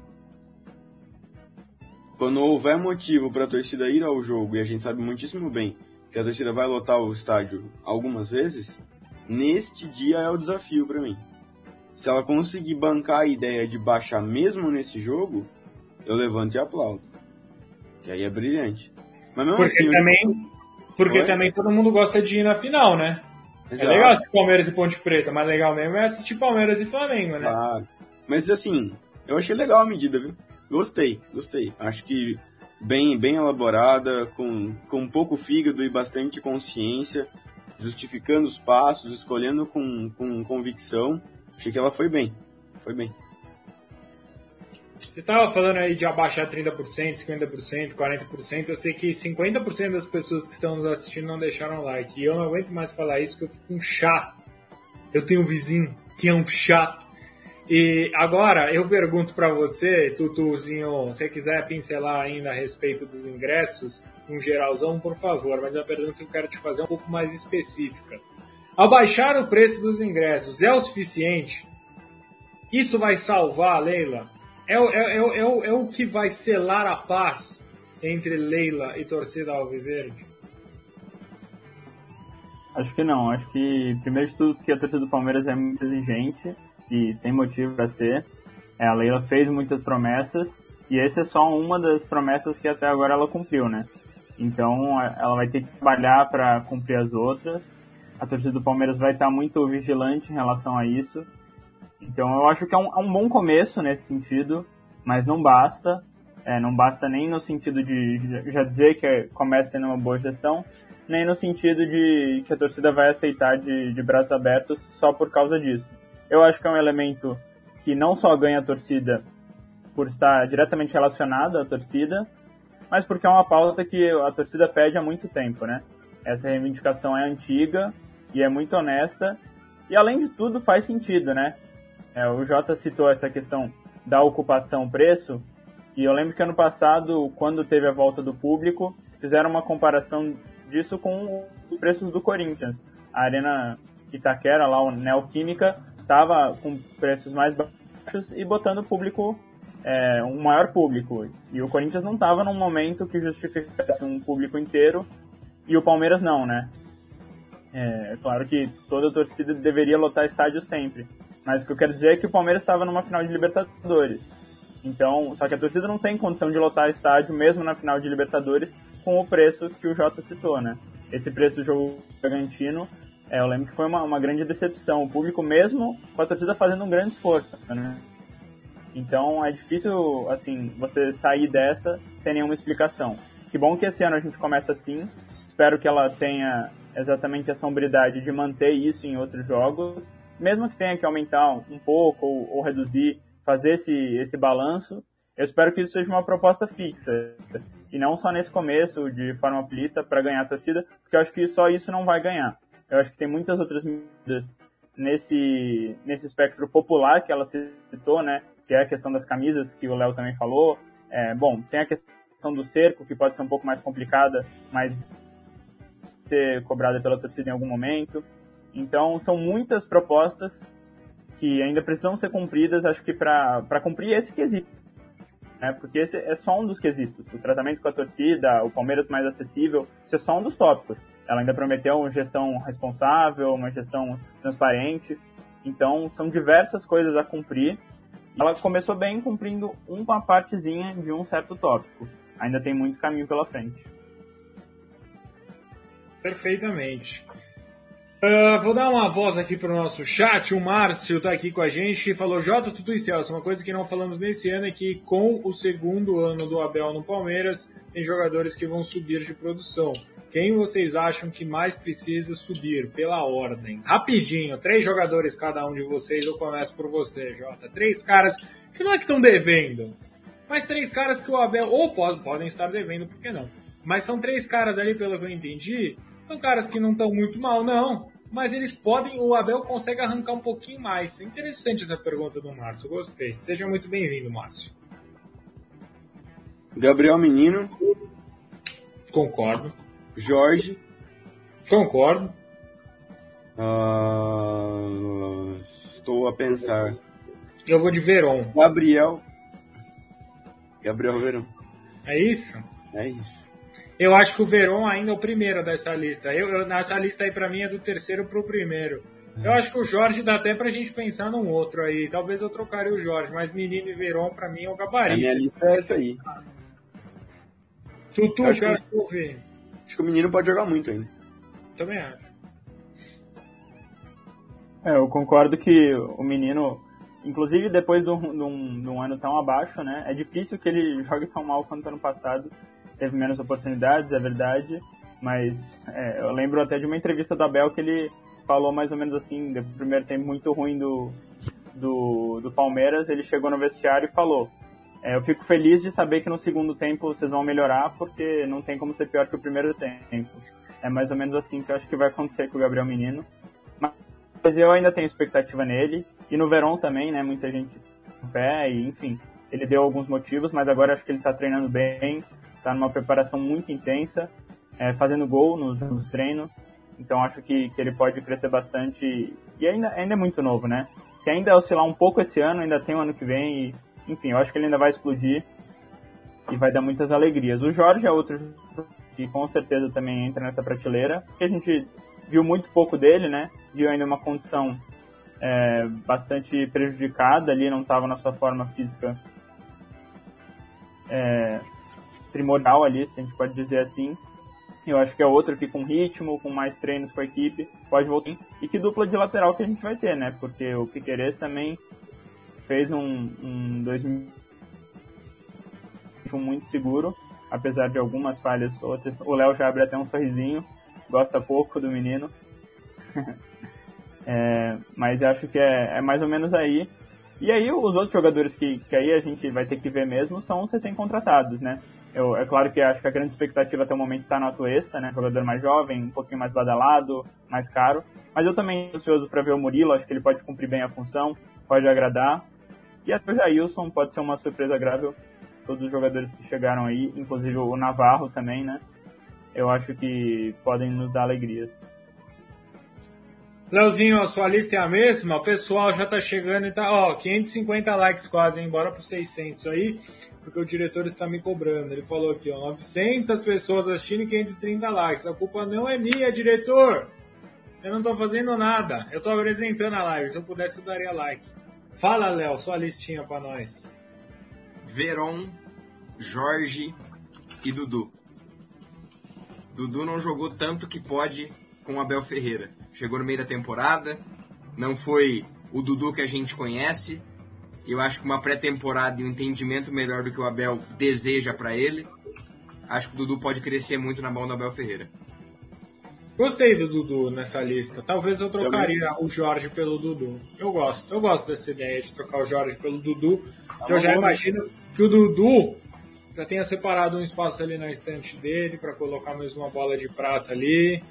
Quando houver motivo para a torcida ir ao jogo, e a gente sabe muitíssimo bem que a torcida vai lotar o estádio algumas vezes, neste dia é o desafio para mim. Se ela conseguir bancar a ideia de baixar mesmo nesse jogo, eu levanto e aplaudo. Que aí é brilhante. Mas mesmo porque assim, também, porque Oi? também todo mundo gosta de ir na final, né? É Exato. É legal assistir Palmeiras e Ponte Preta, mas legal mesmo é assistir Palmeiras e Flamengo, né? Claro. Mas assim, eu achei legal a medida, viu? Gostei, gostei. Acho que bem, bem elaborada, com, com pouco fígado e bastante consciência. justificando os passos, escolhendo com, com convicção. Achei que ela foi bem. Foi bem. Você estava falando aí de abaixar 30%, 50%, 40%. Eu sei que 50% das pessoas que estão nos assistindo não deixaram like. E eu não aguento mais falar isso, porque eu fico um chato. Eu tenho um vizinho que é um chato. E agora eu pergunto para você, Tutuzinho, se você quiser pincelar ainda a respeito dos ingressos, um geralzão, por favor. Mas a pergunta que eu quero te fazer é um pouco mais específica. Abaixar o preço dos ingressos é o suficiente? Isso vai salvar a Leila? É, é, é, é, o, é o que vai selar a paz entre Leila e torcida Alviverde? Acho que não. Acho que, primeiro de tudo, que a torcida do Palmeiras é muito exigente e tem motivo para ser. É, a Leila fez muitas promessas e essa é só uma das promessas que até agora ela cumpriu, né? Então ela vai ter que trabalhar para cumprir as outras. A torcida do Palmeiras vai estar muito vigilante em relação a isso. Então eu acho que é um, é um bom começo nesse sentido, mas não basta. É, não basta nem no sentido de já dizer que começa sendo uma boa gestão, nem no sentido de que a torcida vai aceitar de, de braços abertos só por causa disso. Eu acho que é um elemento que não só ganha a torcida por estar diretamente relacionado à torcida, mas porque é uma pauta que a torcida pede há muito tempo, né? Essa reivindicação é antiga e é muito honesta e além de tudo faz sentido, né? É, o Jota citou essa questão da ocupação preço, e eu lembro que ano passado, quando teve a volta do público, fizeram uma comparação disso com os preços do Corinthians. A Arena Itaquera, lá, o Neoquímica, estava com preços mais baixos e botando o público, é, um maior público. E o Corinthians não estava num momento que justificasse um público inteiro e o Palmeiras não, né? É claro que toda torcida deveria lotar estádio sempre. Mas o que eu quero dizer é que o Palmeiras estava numa final de Libertadores. Então, só que a torcida não tem condição de lotar estádio mesmo na final de Libertadores com o preço que o Jota citou, né? Esse preço do jogo Bragantino, é, eu lembro que foi uma, uma grande decepção. O público mesmo com a torcida fazendo um grande esforço, né? Então é difícil, assim, você sair dessa sem nenhuma explicação. Que bom que esse ano a gente começa assim. Espero que ela tenha exatamente a sombridade de manter isso em outros jogos mesmo que tenha que aumentar um pouco ou, ou reduzir, fazer esse, esse balanço, eu espero que isso seja uma proposta fixa e não só nesse começo de forma plista para ganhar a torcida, porque eu acho que só isso não vai ganhar. Eu acho que tem muitas outras medidas nesse nesse espectro popular que ela citou, né? Que é a questão das camisas que o Léo também falou. É, bom, tem a questão do cerco que pode ser um pouco mais complicada, mas ser cobrada pela torcida em algum momento. Então, são muitas propostas que ainda precisam ser cumpridas, acho que para cumprir esse quesito. Né? Porque esse é só um dos quesitos. O tratamento com a torcida, o Palmeiras mais acessível, isso é só um dos tópicos. Ela ainda prometeu uma gestão responsável, uma gestão transparente. Então, são diversas coisas a cumprir. Ela começou bem cumprindo uma partezinha de um certo tópico. Ainda tem muito caminho pela frente. Perfeitamente. Uh, vou dar uma voz aqui para o nosso chat. O Márcio está aqui com a gente e falou: Jota, tudo e Celso. Uma coisa que não falamos nesse ano é que, com o segundo ano do Abel no Palmeiras, tem jogadores que vão subir de produção. Quem vocês acham que mais precisa subir pela ordem? Rapidinho, três jogadores cada um de vocês. Eu começo por você, Jota. Três caras que não é que estão devendo, mas três caras que o Abel, ou pode, podem estar devendo, por que não? Mas são três caras ali, pelo que eu entendi, são caras que não estão muito mal, não mas eles podem, o Abel consegue arrancar um pouquinho mais. É interessante essa pergunta do Márcio, gostei. Seja muito bem-vindo, Márcio. Gabriel Menino. Concordo. Jorge. Concordo. Uh, estou a pensar. Eu vou de Veron. Gabriel. Gabriel Veron. É isso? É isso. Eu acho que o Verón ainda é o primeiro dessa lista. Eu, eu nessa lista aí para mim é do terceiro pro primeiro. Eu acho que o Jorge dá até pra gente pensar num outro aí. Talvez eu trocaria o Jorge, mas Menino e Verón pra mim é o gabarito. A minha lista é essa aí. Tutu, eu quero que... ouvir. Acho que o menino pode jogar muito ainda. Também acho. É, eu concordo que o menino, inclusive depois de um, de, um, de um, ano tão abaixo, né? É difícil que ele jogue tão mal quanto ano passado teve menos oportunidades, é verdade, Mas é, eu lembro até de uma entrevista do Abel que ele falou mais ou menos assim, do primeiro tempo muito ruim do, do, do Palmeiras, ele chegou no vestiário e falou: Eu fico feliz de saber que no segundo tempo vocês vão melhorar, porque não tem como ser pior que o primeiro tempo. É mais ou menos assim que eu acho que vai acontecer com o Gabriel Menino. Mas eu ainda tenho expectativa nele. E no Verón também, né? Muita gente pé, e enfim. Ele deu alguns motivos, mas agora acho que ele está treinando bem, está numa preparação muito intensa, é, fazendo gol nos, nos treinos. Então acho que, que ele pode crescer bastante. E ainda, ainda é muito novo, né? Se ainda oscilar um pouco esse ano, ainda tem o ano que vem. E, enfim, eu acho que ele ainda vai explodir e vai dar muitas alegrias. O Jorge é outro que com certeza também entra nessa prateleira, que a gente viu muito pouco dele, né? Viu ainda uma condição é, bastante prejudicada ali, não estava na sua forma física é, primordial ali, se a gente pode dizer assim. Eu acho que é outro que com ritmo, com mais treinos com a equipe, pode voltar. E que dupla de lateral que a gente vai ter, né? Porque o Piqueires também fez um, um 2021 muito seguro, apesar de algumas falhas outras. O Léo já abre até um sorrisinho, gosta pouco do menino. é, mas acho que é, é, mais ou menos aí. E aí os outros jogadores que, que aí a gente vai ter que ver mesmo são os recém-contratados, né? Eu, é claro que acho que a grande expectativa até o momento está no Atuesta, né? Jogador mais jovem, um pouquinho mais badalado, mais caro. Mas eu também estou ansioso para ver o Murilo, acho que ele pode cumprir bem a função, pode agradar. E até o Jailson pode ser uma surpresa agradável. Todos os jogadores que chegaram aí, inclusive o Navarro também, né? Eu acho que podem nos dar alegrias. Leozinho, a sua lista é a mesma? O pessoal já tá chegando e tá, ó, 550 likes quase, hein? Bora pro 600 aí, porque o diretor está me cobrando. Ele falou aqui, ó, 900 pessoas assistindo e 530 likes. A culpa não é minha, diretor! Eu não tô fazendo nada. Eu tô apresentando a live. Se eu pudesse, eu daria like. Fala, Léo, sua listinha pra nós. Veron, Jorge e Dudu. Dudu não jogou tanto que pode com Abel Ferreira. Chegou no meio da temporada, não foi o Dudu que a gente conhece. Eu acho que uma pré-temporada e um entendimento melhor do que o Abel deseja para ele. Acho que o Dudu pode crescer muito na mão do Abel Ferreira. Gostei do Dudu nessa lista. Talvez eu trocaria o Jorge pelo Dudu. Eu gosto. Eu gosto dessa ideia de trocar o Jorge pelo Dudu. que eu já imagino que o Dudu já tenha separado um espaço ali na estante dele para colocar mais uma bola de prata ali.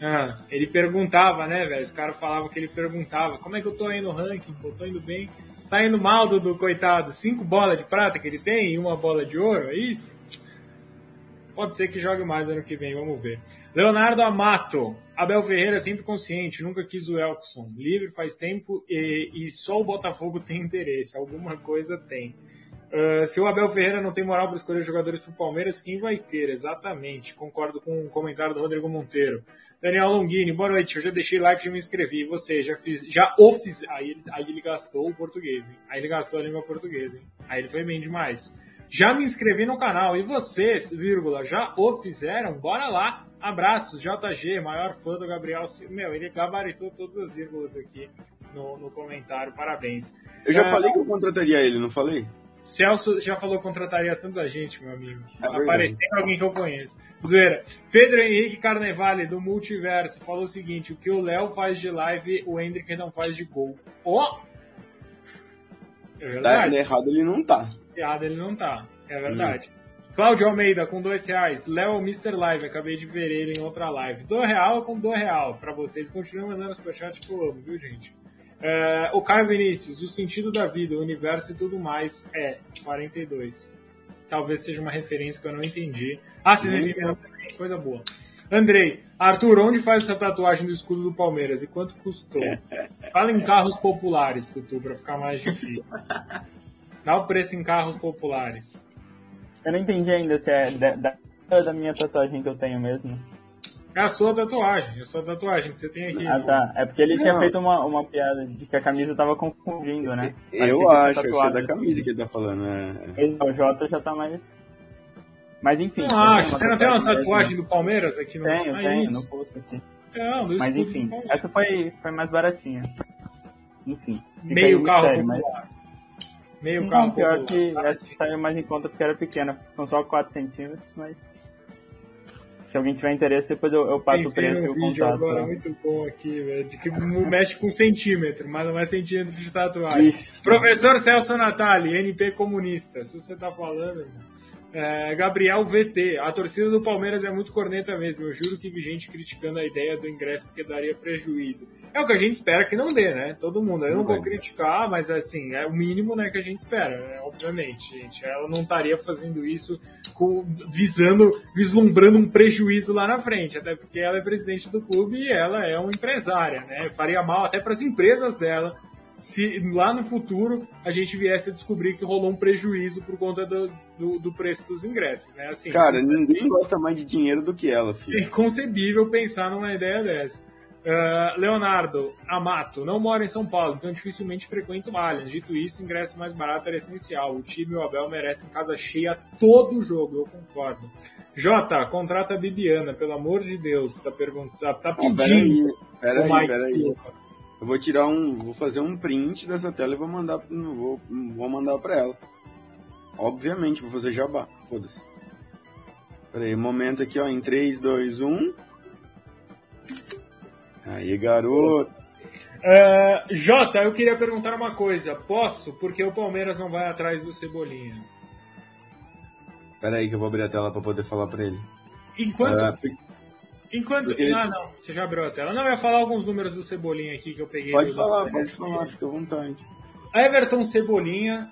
Ah, ele perguntava, né, velho? Os caras falavam que ele perguntava: como é que eu tô aí no ranking? Pô, tô indo bem. Tá indo mal, Dudu, coitado. Cinco bolas de prata que ele tem e uma bola de ouro, é isso? Pode ser que jogue mais ano que vem, vamos ver. Leonardo Amato. Abel Ferreira sempre consciente, nunca quis o Elkson. Livre faz tempo e, e só o Botafogo tem interesse. Alguma coisa tem. Uh, se o Abel Ferreira não tem moral para escolher jogadores para o Palmeiras, quem vai ter? Exatamente. Concordo com o comentário do Rodrigo Monteiro. Daniel Longini, boa noite. Eu já deixei like e me inscrevi. E você, já fiz, já o fiz. Aí, aí ele gastou o português, hein? Aí ele gastou a língua portuguesa, hein? Aí ele foi bem demais. Já me inscrevi no canal. E vocês, vírgula, já o fizeram? Bora lá. Abraços, JG, maior fã do Gabriel. Meu, ele gabaritou todas as vírgulas aqui no, no comentário. Parabéns. Eu já uh, falei que eu contrataria ele, não falei? Celso já falou que contrataria tanta gente, meu amigo. É Aparecendo alguém que eu conheço. Zoeira. Pedro Henrique Carnevale, do Multiverso, falou o seguinte: o que o Léo faz de live, o Hendrick não faz de gol. Ó! Oh! É verdade. Tá, errado ele não tá. Errado ele não tá. É verdade. Hum. Cláudio Almeida, com dois reais. Léo Mr. Live, acabei de ver ele em outra live. Do real com do real. Pra vocês, continuem mandando superchat que eu amo, viu, gente? É, o Caio Vinícius, o sentido da vida, o universo e tudo mais é 42. Talvez seja uma referência que eu não entendi. Ah, vocês entenderam também, coisa boa. Andrei, Arthur, onde faz essa tatuagem do escudo do Palmeiras e quanto custou? Fala em carros populares, Tutu, pra ficar mais difícil. Dá o preço em carros populares. Eu não entendi ainda se é da, da, da minha tatuagem que eu tenho mesmo. É a sua tatuagem, é a sua tatuagem que você tem aqui. Ah, tá. É porque ele não. tinha feito uma, uma piada de que a camisa tava confundindo, né? Eu acho, acho que é da camisa que ele tá falando, né? O Jota já tá mais. Mas enfim. Não acho, você não tem uma tatuagem do Palmeiras aqui no Tenho, tenho, no posto aqui. Não, Mas enfim, essa foi, foi mais baratinha. Enfim. Meio carro sério, popular. Mas... Meio carro não, pior que essa saiu mais em conta porque era pequena. São só 4 centímetros, mas Se alguém tiver interesse, depois eu, eu passo Pensei o preço e o vídeo contato. agora muito bom aqui, velho. De que mexe com centímetro, mas não é centímetro de tatuagem. Ixi. Professor Celso Natali, NP comunista. Se você tá falando, irmão. É, Gabriel VT, a torcida do Palmeiras é muito corneta mesmo. Eu juro que vi gente criticando a ideia do ingresso porque daria prejuízo. É o que a gente espera que não dê, né? Todo mundo. Eu não Não vou criticar, mas assim, é o mínimo né, que a gente espera, né? obviamente, gente. Ela não estaria fazendo isso com- visando, vislumbrando um prejuízo lá na frente, até porque ela é presidente do clube e ela é uma empresária, né? Faria mal até para as empresas dela se lá no futuro a gente viesse a descobrir que rolou um prejuízo por conta do, do, do preço dos ingressos, né? Assim, Cara, ninguém gosta mais de dinheiro do que ela, filho. é inconcebível pensar numa ideia dessa. Ah, Leonardo Amato, não mora em São Paulo, então dificilmente frequento o Allianz. Dito isso, ingresso mais barato era essencial. O time e o Abel merecem casa cheia todo jogo, eu concordo. Jota, contrata a Bibiana, pelo amor de Deus. Tá, perguntando, tá, tá pedindo peraí, o peraí, Mike peraí. Eu vou tirar um. Vou fazer um print dessa tela e vou mandar. Vou, vou mandar pra ela. Obviamente, vou fazer jabá. Foda-se. Peraí, momento aqui, ó. Em 3, 2, 1. Aí, garoto. Ah, Jota, eu queria perguntar uma coisa. Posso? Porque o Palmeiras não vai atrás do Cebolinha. Peraí que eu vou abrir a tela pra poder falar pra ele. Enquanto Ah, Enquanto. Queria- Ah, não, você já abriu a tela. Não, eu ia falar alguns números do Cebolinha aqui que eu peguei. pode falar, pode falar, fica à vontade. Everton Cebolinha.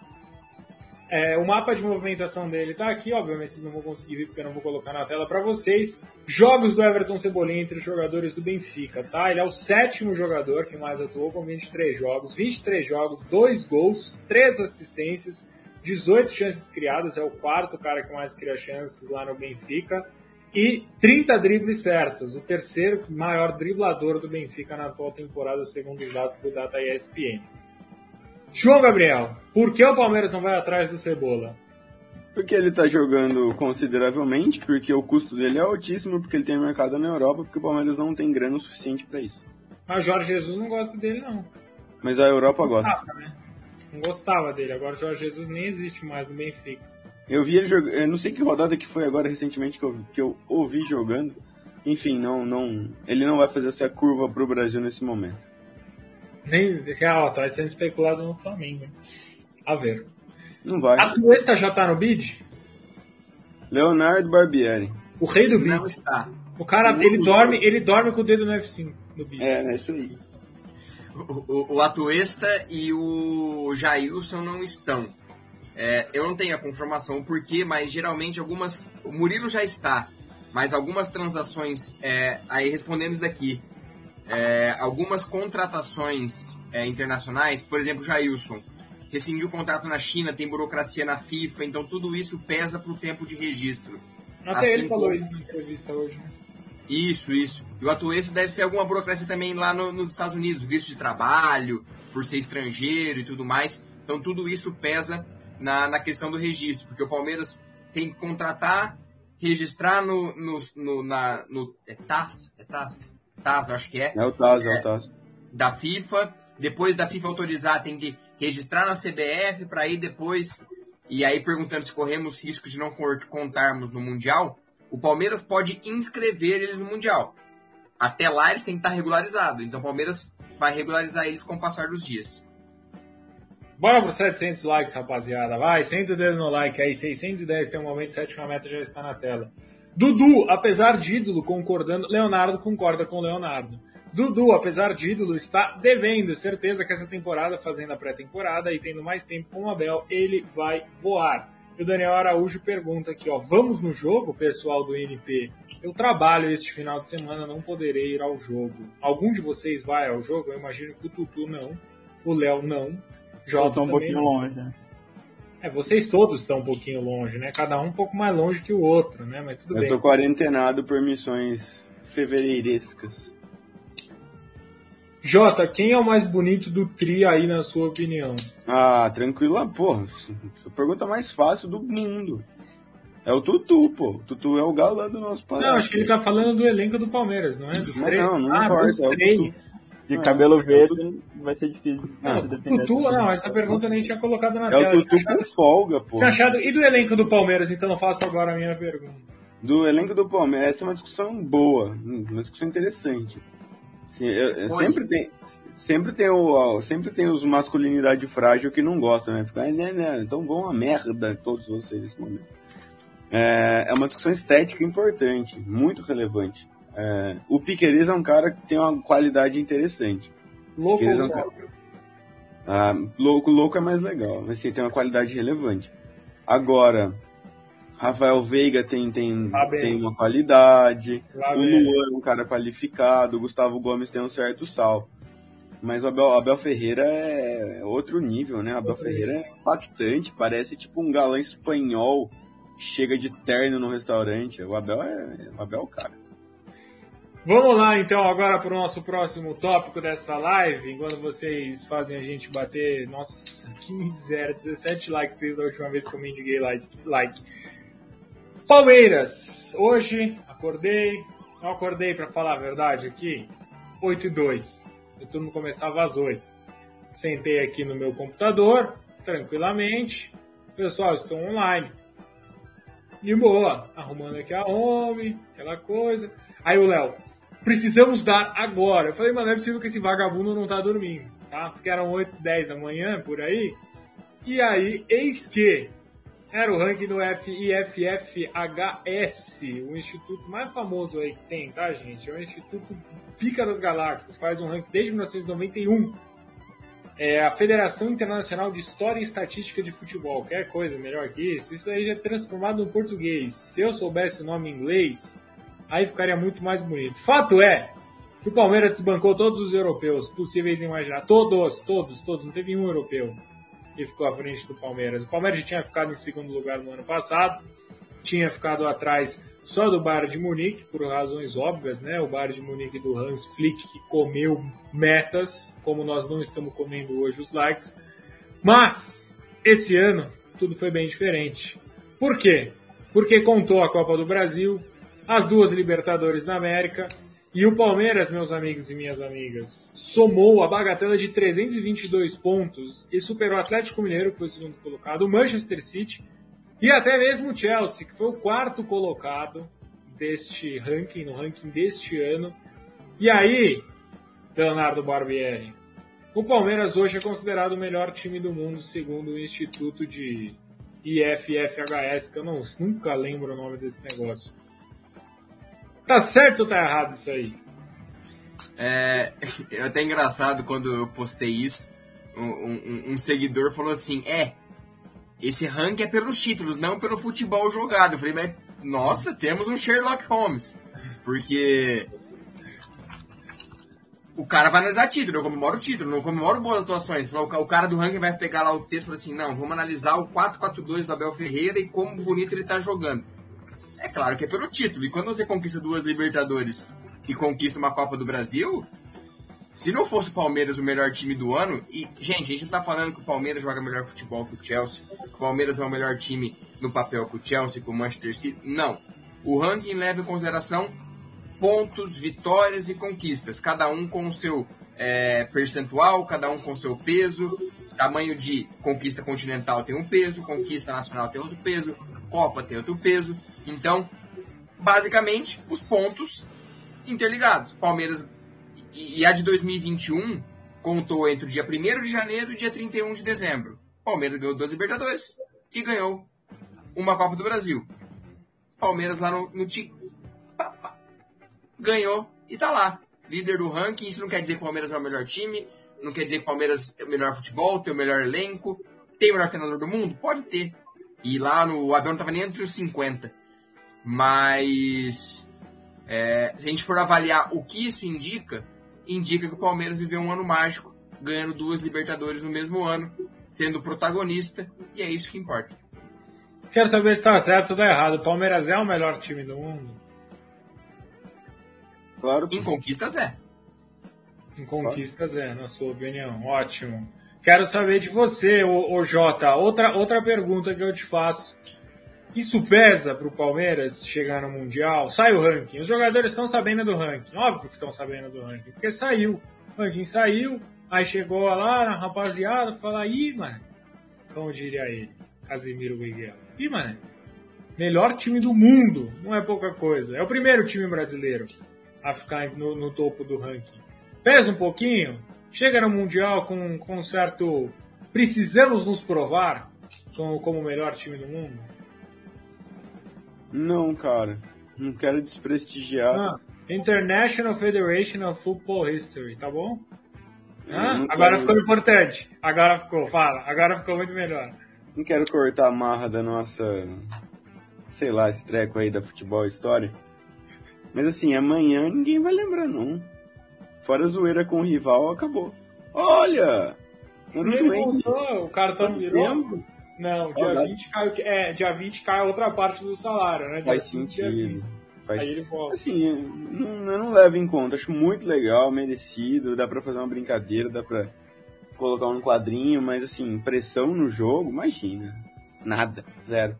é, o mapa de movimentação dele tá aqui, obviamente vocês não vão conseguir ver porque eu não vou colocar na tela para vocês. Jogos do Everton Cebolinha entre os jogadores do Benfica, tá? Ele é o sétimo jogador que mais atuou com 23 jogos, 23 jogos, 2 gols, 3 assistências, 18 chances criadas, é o quarto cara que mais cria chances lá no Benfica. E 30 dribles certos, o terceiro maior driblador do Benfica na atual temporada, segundo os dados do Data ESPN. João Gabriel, por que o Palmeiras não vai atrás do Cebola? Porque ele tá jogando consideravelmente, porque o custo dele é altíssimo, porque ele tem mercado na Europa, porque o Palmeiras não tem grana o suficiente pra isso. Mas Jorge Jesus não gosta dele, não. Mas a Europa gosta. Gostava, né? Não gostava dele. Agora o Jorge Jesus nem existe mais no Benfica. Eu vi ele jogando. Eu não sei que rodada que foi agora recentemente que eu, que eu ouvi jogando. Enfim, não, não. Ele não vai fazer essa curva pro Brasil nesse momento. Nem esse alto, vai sendo especulado no Flamengo. A ver. Não vai. A Tuesta já tá no bid? Leonardo Barbieri. O rei do bid. Não está. O cara, Não ele usa. dorme, ele dorme com o dedo no F5 no bid. É, é isso aí. O, o, o Atuesta e o Jailson não estão. É, eu não tenho a confirmação por quê, mas geralmente algumas. O Murilo já está, mas algumas transações. é, aí respondendo isso daqui. é, algumas contratações é, internacionais, por exemplo, Jailson rescindiu o contrato na China, tem burocracia na FIFA, então tudo isso pesa para o tempo de registro. Até assim ele falou como- isso na entrevista hoje. né? Isso, isso. E o Atuense deve ser alguma burocracia também lá no- nos Estados Unidos, visto de trabalho, por ser estrangeiro e tudo mais. Então tudo isso pesa na, na questão do registro, porque o Palmeiras tem que contratar, registrar no, no, no, na, no é TAS? É TAS? TAS, acho que é É o Taz, é o Taz. da FIFA. Depois da FIFA autorizar, tem que registrar na CBF para aí depois. E aí perguntando se corremos risco de não contarmos no Mundial, o Palmeiras pode inscrever eles no Mundial. Até lá eles têm que estar regularizados. Então o Palmeiras vai regularizar eles com o passar dos dias. Bora pro 700 likes, rapaziada. Vai, senta o dedo no like aí. 610 tem um momento, sétima meta já está na tela. Dudu, apesar de ídolo, concordando. Leonardo concorda com Leonardo. Dudu, apesar de ídolo, está devendo. Certeza que essa temporada, fazendo a pré-temporada e tendo mais tempo com o Abel, ele vai voar. E o Daniel Araújo pergunta aqui, ó. Vamos no jogo, pessoal do INP? Eu trabalho este final de semana, não poderei ir ao jogo. Algum de vocês vai ao jogo? Eu imagino que o Tutu não. O Léo não. Eu Jota tô um também pouquinho não. longe. né? É, vocês todos estão um pouquinho longe, né? Cada um um pouco mais longe que o outro, né? Mas tudo Eu bem. tô quarentenado por missões fevereirescas. Jota, quem é o mais bonito do tri aí, na sua opinião? Ah, tranquilo, porra. A pergunta mais fácil do mundo. É o Tutu, pô. O Tutu é o galã do nosso palácio. Não, acho que ele tá falando do elenco do Palmeiras, não é? Do três? não, não ah, importa, dos é três. De Ah, cabelo é verde vai ser difícil de defender. Tutu, não, essa pergunta nem tinha colocado na É tela. o Tutu com folga, pô. achado- E do elenco do Palmeiras, então eu faço agora a minha pergunta. do elenco do Palmeiras, essa é uma discussão boa, uma discussão interessante. Sim, eu, eu sempre tem sempre tem o sempre tem os masculinidade frágil que não gostam, né? Ficar, né, né, então vão a merda todos vocês nesse momento. É, é uma discussão estética importante, muito relevante. É, o Piqueires é um cara que tem uma qualidade interessante. Louco é um cara... ah, louco, louco é mais legal, mas sim, tem uma qualidade relevante. Agora, Rafael Veiga tem, tem, tem uma qualidade, o Luan é um cara qualificado, o Gustavo Gomes tem um certo sal. Mas o Abel, Abel Ferreira é outro nível, né? O Abel Ferreira é impactante, parece tipo um galã espanhol chega de terno no restaurante. O Abel é, o Abel é o cara. Vamos lá então agora para o nosso próximo tópico desta live, enquanto vocês fazem a gente bater, nossa, 15 0, 17 likes desde a última vez que eu mendiguei like. like. Palmeiras, hoje acordei, não acordei para falar a verdade aqui, 8 e 2, o turno começava às 8. Sentei aqui no meu computador, tranquilamente, pessoal, estou online. De boa, arrumando aqui a home, aquela coisa. Aí o Léo, precisamos dar agora. Eu falei, mano, não é possível que esse vagabundo não tá dormindo, tá? Porque eram 8, 10 da manhã, por aí. E aí, eis que era o ranking do IFFHS, o instituto mais famoso aí que tem, tá, gente? É o Instituto Pica das Galáxias, faz um ranking desde 1991. É a Federação Internacional de História e Estatística de Futebol. Quer coisa melhor que isso? Isso aí já é transformado no português. Se eu soubesse o nome em inglês, aí ficaria muito mais bonito. Fato é que o Palmeiras desbancou todos os europeus possíveis imaginar. Todos, todos, todos. Não teve um europeu que ficou à frente do Palmeiras. O Palmeiras já tinha ficado em segundo lugar no ano passado, tinha ficado atrás só do Bayern de Munique, por razões óbvias, né? O Bayern de Munique do Hans Flick, que comeu metas, como nós não estamos comendo hoje os likes. Mas, esse ano, tudo foi bem diferente. Por quê? Porque contou a Copa do Brasil, as duas Libertadores da América e o Palmeiras, meus amigos e minhas amigas, somou a bagatela de 322 pontos e superou o Atlético Mineiro, que foi o segundo colocado, o Manchester City e até mesmo o Chelsea, que foi o quarto colocado deste ranking, no ranking deste ano. E aí, Leonardo Barbieri, o Palmeiras hoje é considerado o melhor time do mundo, segundo o Instituto de IFFHS, que eu não, nunca lembro o nome desse negócio. Tá certo ou tá errado isso aí? É, é até engraçado quando eu postei isso. Um, um, um, seguidor falou assim: É, esse ranking é pelos títulos, não pelo futebol jogado. Eu falei, mas nossa, temos um Sherlock Holmes. Porque o cara vai analisar título, eu comemoro o título, não comemoro boas atuações. O cara do ranking vai pegar lá o texto e falar assim: não, vamos analisar o 4-4-2 do Abel Ferreira e como bonito ele tá jogando. É claro que é pelo título. E quando você conquista duas Libertadores e conquista uma Copa do Brasil, se não fosse o Palmeiras o melhor time do ano, e, gente, a gente não tá falando que o Palmeiras joga melhor futebol que o Chelsea, que o Palmeiras é o melhor time no papel que o Chelsea, com o Manchester City. Não. O ranking leva em consideração pontos, vitórias e conquistas, cada um com o seu é, percentual, cada um com o seu peso. Tamanho de conquista continental tem um peso, conquista nacional tem outro peso, Copa tem outro peso. Então, basicamente, os pontos interligados. Palmeiras e a de 2021 contou entre o dia 1 de janeiro e o dia 31 de dezembro. Palmeiras ganhou duas Libertadores e ganhou uma Copa do Brasil. Palmeiras lá no, no Ti... ganhou e tá lá. Líder do ranking. Isso não quer dizer que o Palmeiras é o melhor time, não quer dizer que o Palmeiras é o melhor futebol, tem o melhor elenco, tem o melhor treinador do mundo? Pode ter. E lá no Abel não tava nem entre os 50. Mas é, se a gente for avaliar o que isso indica, indica que o Palmeiras viveu um ano mágico, ganhando duas Libertadores no mesmo ano, sendo protagonista, e é isso que importa. Quero saber se está certo ou está errado. O Palmeiras é o melhor time do mundo? Claro. Em conquistas é. Em conquistas claro. é, na sua opinião. Ótimo. Quero saber de você, ô, ô Jota. Outra, outra pergunta que eu te faço. Isso pesa para o Palmeiras chegar no Mundial? Sai o ranking. Os jogadores estão sabendo do ranking. Óbvio que estão sabendo do ranking. Porque saiu. O ranking saiu. Aí chegou lá a rapaziada fala: Ih, mano. Como diria ele? Casimiro Miguel. Ih, mano. melhor time do mundo. Não é pouca coisa. É o primeiro time brasileiro a ficar no, no topo do ranking. Pesa um pouquinho, chega no Mundial com, com um certo. Precisamos nos provar como, como o melhor time do mundo? Não, cara. Não quero desprestigiar. Ah, International Federation of Football History, tá bom? Ah, agora ficou importante. Agora ficou, fala. Agora ficou muito melhor. Não quero cortar a marra da nossa, sei lá, esse treco aí da futebol história. Mas assim, amanhã ninguém vai lembrar, não. Fora a zoeira com o rival, acabou. Olha! Ele voltou, o cartão virou. Tempo? Não, dia 20, cai, é, dia 20 cai outra parte do salário, né? Dia Faz sentido. Faz... Aí ele volta. Assim, eu não, eu não levo em conta. Acho muito legal, merecido. Dá pra fazer uma brincadeira, dá pra colocar um quadrinho, mas assim, pressão no jogo, imagina. Nada. Zero.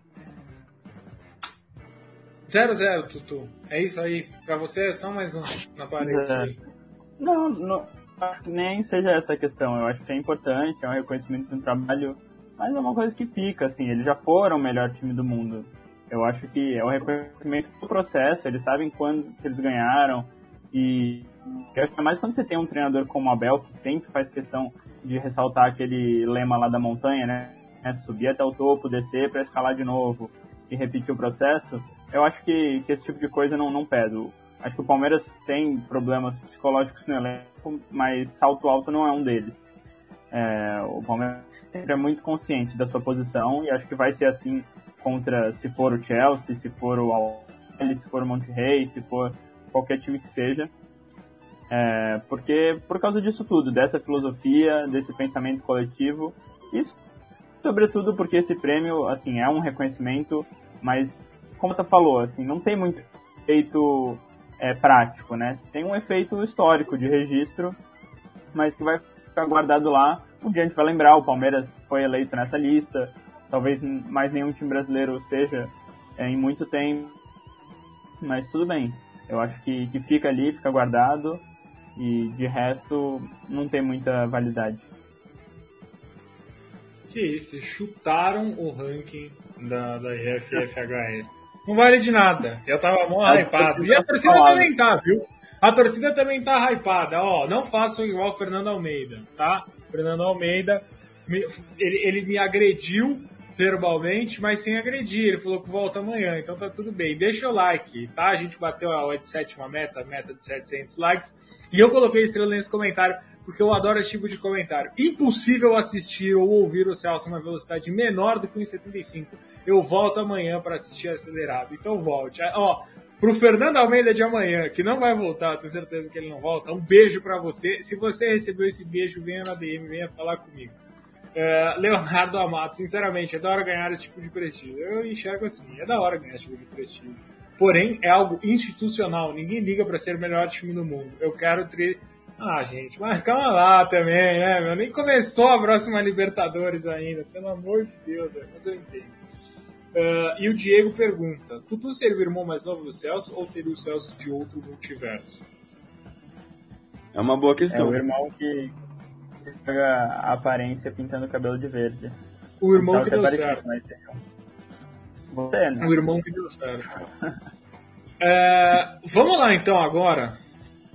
Zero, zero, Tutu. É isso aí. Pra você é só mais um na parede. É. Não, não, nem seja essa a questão. Eu acho que é importante, é um reconhecimento do trabalho, mas é uma coisa que fica, assim. Eles já foram o melhor time do mundo. Eu acho que é o reconhecimento do processo, eles sabem quando que eles ganharam. E eu acho que é mais quando você tem um treinador como o Abel, que sempre faz questão de ressaltar aquele lema lá da montanha, né? É subir até o topo, descer para escalar de novo e repetir o processo. Eu acho que, que esse tipo de coisa não, não pesa. Acho que o Palmeiras tem problemas psicológicos no elenco, mas salto alto não é um deles. É, o Palmeiras sempre é muito consciente da sua posição e acho que vai ser assim contra se for o Chelsea, se for o Al se for o Monterrey, se for qualquer time que seja. É, porque por causa disso tudo, dessa filosofia, desse pensamento coletivo, isso sobretudo porque esse prêmio, assim, é um reconhecimento, mas como você falou, assim, não tem muito efeito é, prático, né? Tem um efeito histórico de registro, mas que vai ficar guardado lá. Um dia a gente vai lembrar, o Palmeiras foi eleito nessa lista, talvez mais nenhum time brasileiro seja é, em muito tempo, mas tudo bem. Eu acho que, que fica ali, fica guardado e de resto não tem muita validade. Que isso, chutaram o ranking da, da IFFHS. Não vale de nada. Eu tava mó hypado. E a torcida também tá, viu? A torcida também tá hypada. Ó, não façam igual o Fernando Almeida, tá? Fernando Almeida, ele, ele me agrediu verbalmente, mas sem agredir. Ele falou que volta amanhã, então tá tudo bem. Deixa o like, tá? A gente bateu a sétima meta, meta de 700 likes. E eu coloquei estrela nesse comentário porque eu adoro esse tipo de comentário. Impossível assistir ou ouvir o Celso uma velocidade menor do que 1,75. Eu volto amanhã para assistir acelerado. Então volte. Ó, pro Fernando Almeida de amanhã, que não vai voltar, tenho certeza que ele não volta. Um beijo para você. Se você recebeu esse beijo, venha na DM, venha falar comigo. É, Leonardo Amato, sinceramente, é da hora ganhar esse tipo de prestígio. Eu enxergo assim, é da hora ganhar esse tipo de prestígio. Porém, é algo institucional. Ninguém liga para ser o melhor time do mundo. Eu quero ter. Ah, gente, mas calma lá também, né, meu? Nem começou a próxima Libertadores ainda, pelo amor de Deus, velho. Mas eu entendo. Uh, e o Diego pergunta: Tutu seria o irmão mais novo do Celso ou seria o Celso de outro multiverso? É uma boa questão. É o irmão que pega a aparência pintando o cabelo de verde. O irmão que deu certo. Você, né? O irmão que deu certo. é, vamos lá então agora,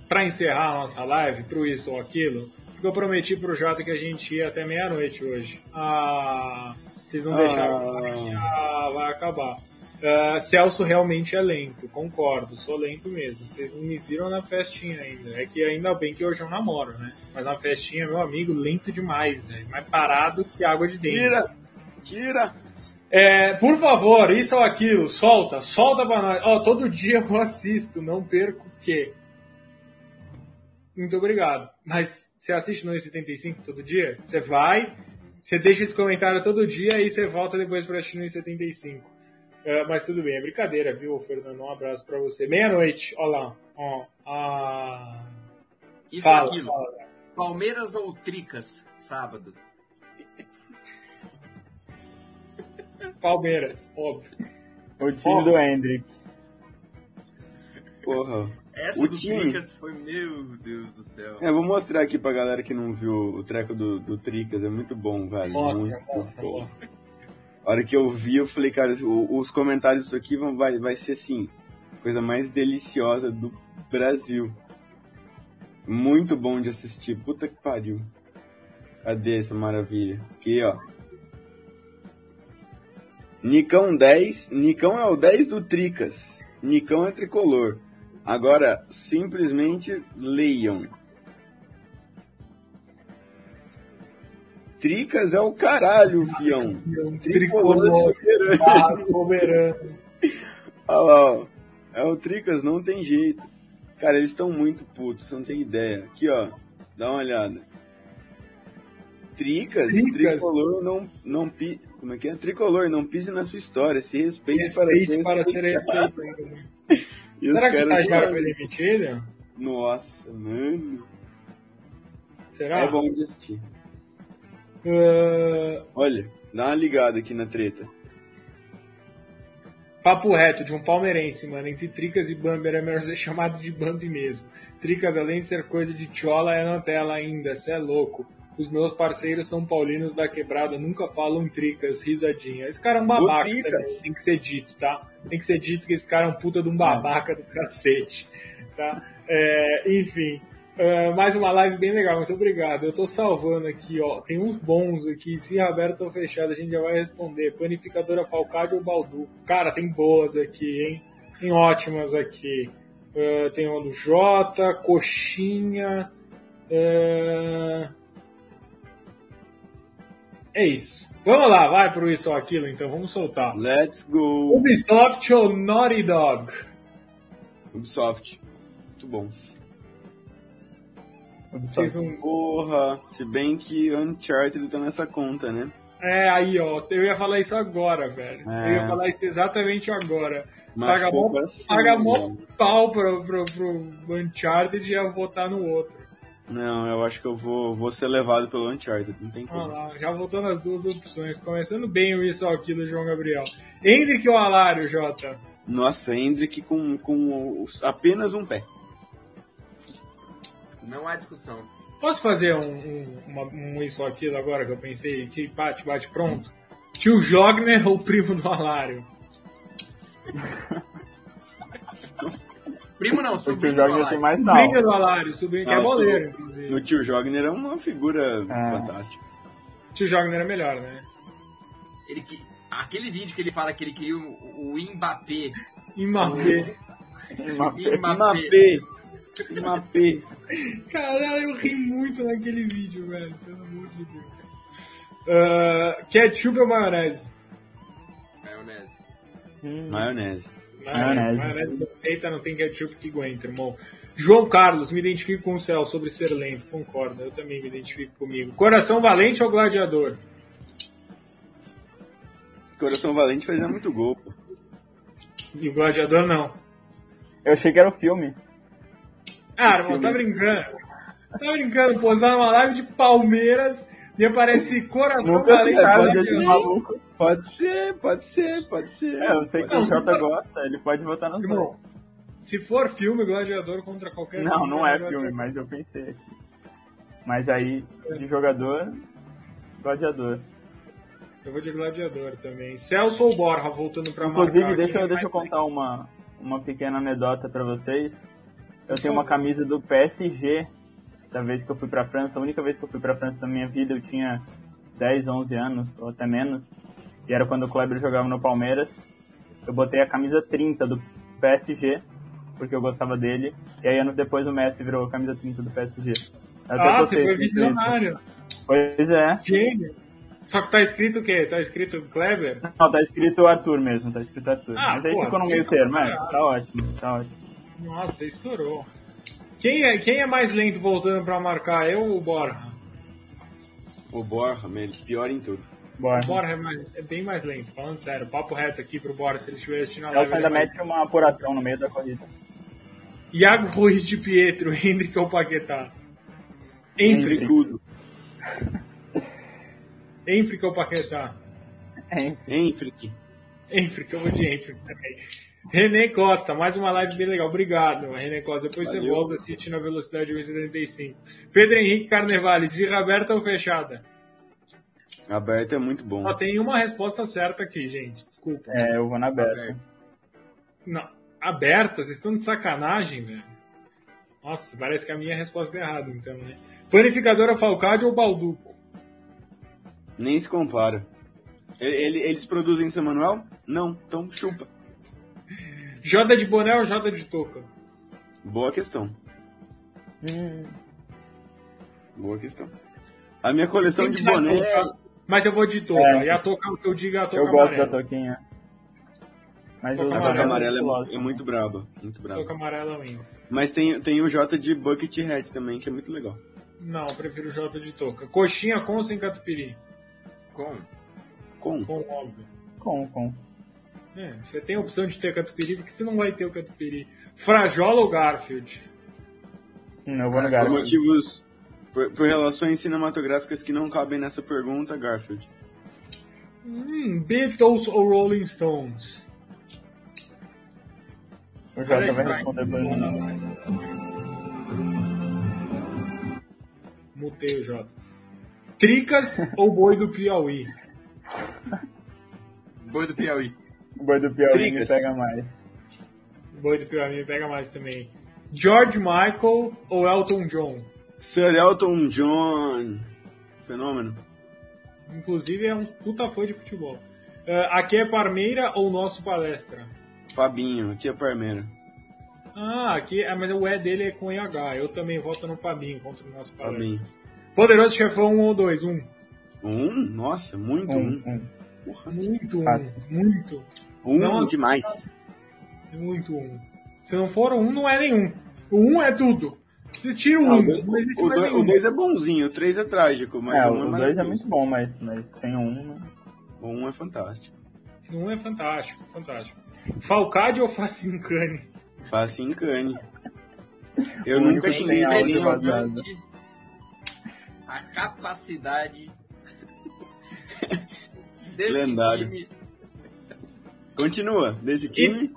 para encerrar a nossa live, pro isso ou aquilo, porque eu prometi pro Jota que a gente ia até meia-noite hoje. Ah vocês não deixaram, ah. já vai acabar. Uh, Celso realmente é lento, concordo, sou lento mesmo. Vocês não me viram na festinha ainda. É que ainda bem que hoje eu namoro, né? Mas na festinha, meu amigo, lento demais, né? Mais parado que água de dentro. Tira! Tira! É, por favor, isso ou aquilo, solta, solta pra nós. Ó, oh, todo dia eu assisto, não perco o quê? Muito obrigado. Mas você assiste no 75 todo dia? Você vai, você deixa esse comentário todo dia e você volta depois para assistir no 75. É, mas tudo bem, é brincadeira, viu, Fernando? Um abraço para você. Meia-noite, olha lá. Ó, a... Isso fala, aquilo. Fala. Palmeiras ou Tricas, sábado? Palmeiras, óbvio. O time óbvio. do Hendrick. Porra. Essa o do time... Tricas foi, meu Deus do céu. É, vou mostrar aqui pra galera que não viu o treco do, do Tricas, é muito bom, velho. Mostra, muito mostra, bom. mostra. A hora que eu vi, eu falei, cara, os comentários disso aqui vão, vai, vai ser assim, coisa mais deliciosa do Brasil. Muito bom de assistir. Puta que pariu. Cadê essa maravilha? Aqui, ó. Nicão 10. Nicão é o 10 do Tricas. Nicão é tricolor. Agora, simplesmente leiam. Tricas é o caralho, fião. Tricolor tricolor soberano. ah. Olha lá, ó. É o Tricas, não tem jeito. Cara, eles estão muito putos, você não tem ideia. Aqui, ó. Dá uma olhada. Tricas, Tricas. tricolor não, não pi... Como é que é? Tricolor, não pise na sua história. Se respeite, Respeite para para ser ser respeitado. E Será que o estagiário foi demitido? Nossa, mano. Será? É bom de assistir. Ah, Olha, dá uma ligada aqui na treta. Papo reto de um palmeirense, mano. Entre Tricas e Bambi era melhor ser chamado de Bambi mesmo. Tricas, além de ser coisa de tchola, é Nutella ainda. Cê é louco. Os meus parceiros são paulinos da quebrada, nunca falam Tricas, risadinha. Esse cara é um babaca, também, tem que ser dito, tá? Tem que ser dito que esse cara é um puta de um babaca do cacete, tá? É, enfim, é, mais uma live bem legal, muito obrigado. Eu tô salvando aqui, ó. Tem uns bons aqui. Se aberto ou fechado, a gente já vai responder. Panificadora Falcade ou Balduco? Cara, tem boas aqui, hein? Tem ótimas aqui. É, tem uma do Jota, Coxinha. É... é isso. Vamos lá, vai pro isso ou aquilo então, vamos soltar. Let's go! Ubisoft ou Naughty Dog? Ubisoft. Muito bom. Vocês não- Porra, se bem que Uncharted tá nessa conta, né? É, aí, ó, eu ia falar isso agora, velho. É. Eu ia falar isso exatamente agora. Mas Paga mó, coração, paga mó mano. pau pro, pro, pro Uncharted e ia votar no outro. Não, eu acho que eu vou, vou ser levado pelo Uncharted, não tem Olha como. lá, já votou nas duas opções. Começando bem o isso ou aquilo, João Gabriel. Hendrick ou Alário, Jota? Nossa, Hendrick com, com os- apenas um pé. Não há discussão. Posso fazer um, um, uma- um isso ou aquilo agora que eu pensei? Que bate, bate, pronto. Tio Jogner ou primo do Alário? Primo não, o sobrinho do Alário. mais Sobrinho do Alário, sobrinho, que é Nossa, boleiro, O tio Jogner é uma figura É. fantástica. Tio Jogner é melhor, né? Ele que- aquele vídeo que ele fala que ele queria o, o Mbappé. Mbappé. Mapê! Mapê! Caralho, eu ri muito naquele vídeo, velho. Pelo amor de Deus. Ah, ketchup ou maionese? Maionese. Hum, Maionese. Maionese. Maionese. Eita, não tem ketchup que aguenta, irmão. João Carlos, me identifico com o céu sobre ser lento. Concordo, eu também me identifico comigo. Coração valente ou gladiador? Coração Valente fazia muito gol, pô. E o gladiador não. Eu achei que era o filme. Ah, irmão, você tá brincando. Tá brincando, posar numa live de Palmeiras e aparece coração Nunca valente. maluco. Pode ser, pode ser, pode ser. É, eu sei que o. Jota gosta, ele pode votar dois. Irmão, se for filme, gladiador contra qualquer Não, filme, não é gladiador. filme, mas eu pensei aqui. Mas aí, de jogador, gladiador. Eu vou de gladiador também. Celso ou Borja, voltando pra Inclusive, marcar. deixa, eu- é deixa eu contar uma, uma pequena anedota pra vocês. Eu tenho uma camisa do PSG, da vez que eu fui pra França. A única vez que eu fui pra França na minha vida, eu tinha 10, 11 anos, ou até menos. E era quando o Kleber jogava no Palmeiras. Eu botei a camisa 30 do PSG, porque eu gostava dele. E aí, anos depois, o Messi virou a camisa 30 do PSG. Até Ah, você foi visionário. Pois é. Gênio. Só que tá escrito o quê? Tá escrito Kleber? Não, tá escrito Arthur mesmo, tá escrito Arthur. Ah, Mas aí pô, ficou no sim, meio termo, é. Tá ótimo, tá ótimo. Nossa, estourou. Quem é, quem é mais lento voltando pra marcar? Eu ou o Borja? O Borja, meu, pior em tudo. Bora. O Borja é, mais- é bem mais lento, falando sério. Papo reto aqui pro Borja, se ele estiver assistindo a Nelson live. ainda ele vai- mete uma apuração no meio da corrida. Iago Ruiz de Pietro, Hendrick ou Paquetá? Enfric. Entre tudo. Enfric ou Paquetá? Frick? Enfric, eu vou de Enfric também. René Costa, mais uma live bem legal. Obrigado, René Costa. Depois você Valeu. volta assistir na velocidade 1,75. Pedro Henrique Carnevales, Girra aberta ou fechada? Aberto é muito bom. Só tem uma resposta certa aqui, gente. Desculpa. É, eu vou na aberta. Aberto. Não, aberta? Vocês estão de sacanagem, velho? Nossa, parece que a minha resposta é errada, então, né? Panificadora Falcade ou Balduco? Nem se compara. Ele- ele- eles produzem São Manuel? Não, então chupa. Jota de boné ou Jota de touca? Boa questão. Hum, Boa questão. A minha coleção de boné. touca, Mas eu vou de touca. É. E a touca, o que eu digo é a touca eu gosto amarela. da toquinha. Mas Touca A amarelos amarela é, gosto. é muito braba. Muito braba. Touca amarela wins. Mas tem, tem o J de Bucket Hat também, que é muito legal. Não, eu prefiro Jota de touca. Coxinha com ou sem catupiry? Com. Com. Com, óbvio. Com, com. É, você tem a opção de ter catupiry, porque você não vai ter o catupiry. Frajola ou Garfield? Hum, eu vou no Por Garfield. motivos. Por, por relações cinematográficas que não cabem nessa pergunta, Garfield. Hum, Beatles ou Rolling Stones? O Jota vai responder mim. Mutei o Jota. Tricas ou boi do Piauí? Boi do Piauí. O boi do Piauí me Tricas. pega mais. Boi do Piauí me pega mais também. George Michael ou Elton John? Sir Elton John. Fenômeno. Inclusive é um puta fã de futebol. Ah, aqui é Parmeira ou nosso palestra? Fabinho, aqui é Parmeira. Ah, aqui é, mas o E dele é com EH. Eu também voto no Fabinho contra o nosso palestra. Fabinho. Poderoso Chefão 1 ou 2? 1. Um? Nossa, muito Um, um. um. Muito um. Fácil. Muito. Um Não. demais. Muito um. Se não for um, não é nenhum. O um é tudo. Se tira o Ah, um, o dois- não existe o mais dois- nenhum. o 2 é bonzinho, o 3 é trágico, mas É, o 1 é dois é muito bom, mas, mas tem um. né? O 1 é fantástico. Um é fantástico, fantástico. Falcade ou Facincane? Faça em cane. Eu O nunca xinguei. Impressionante a capacidade desse Lendário. time. Continua, desse time,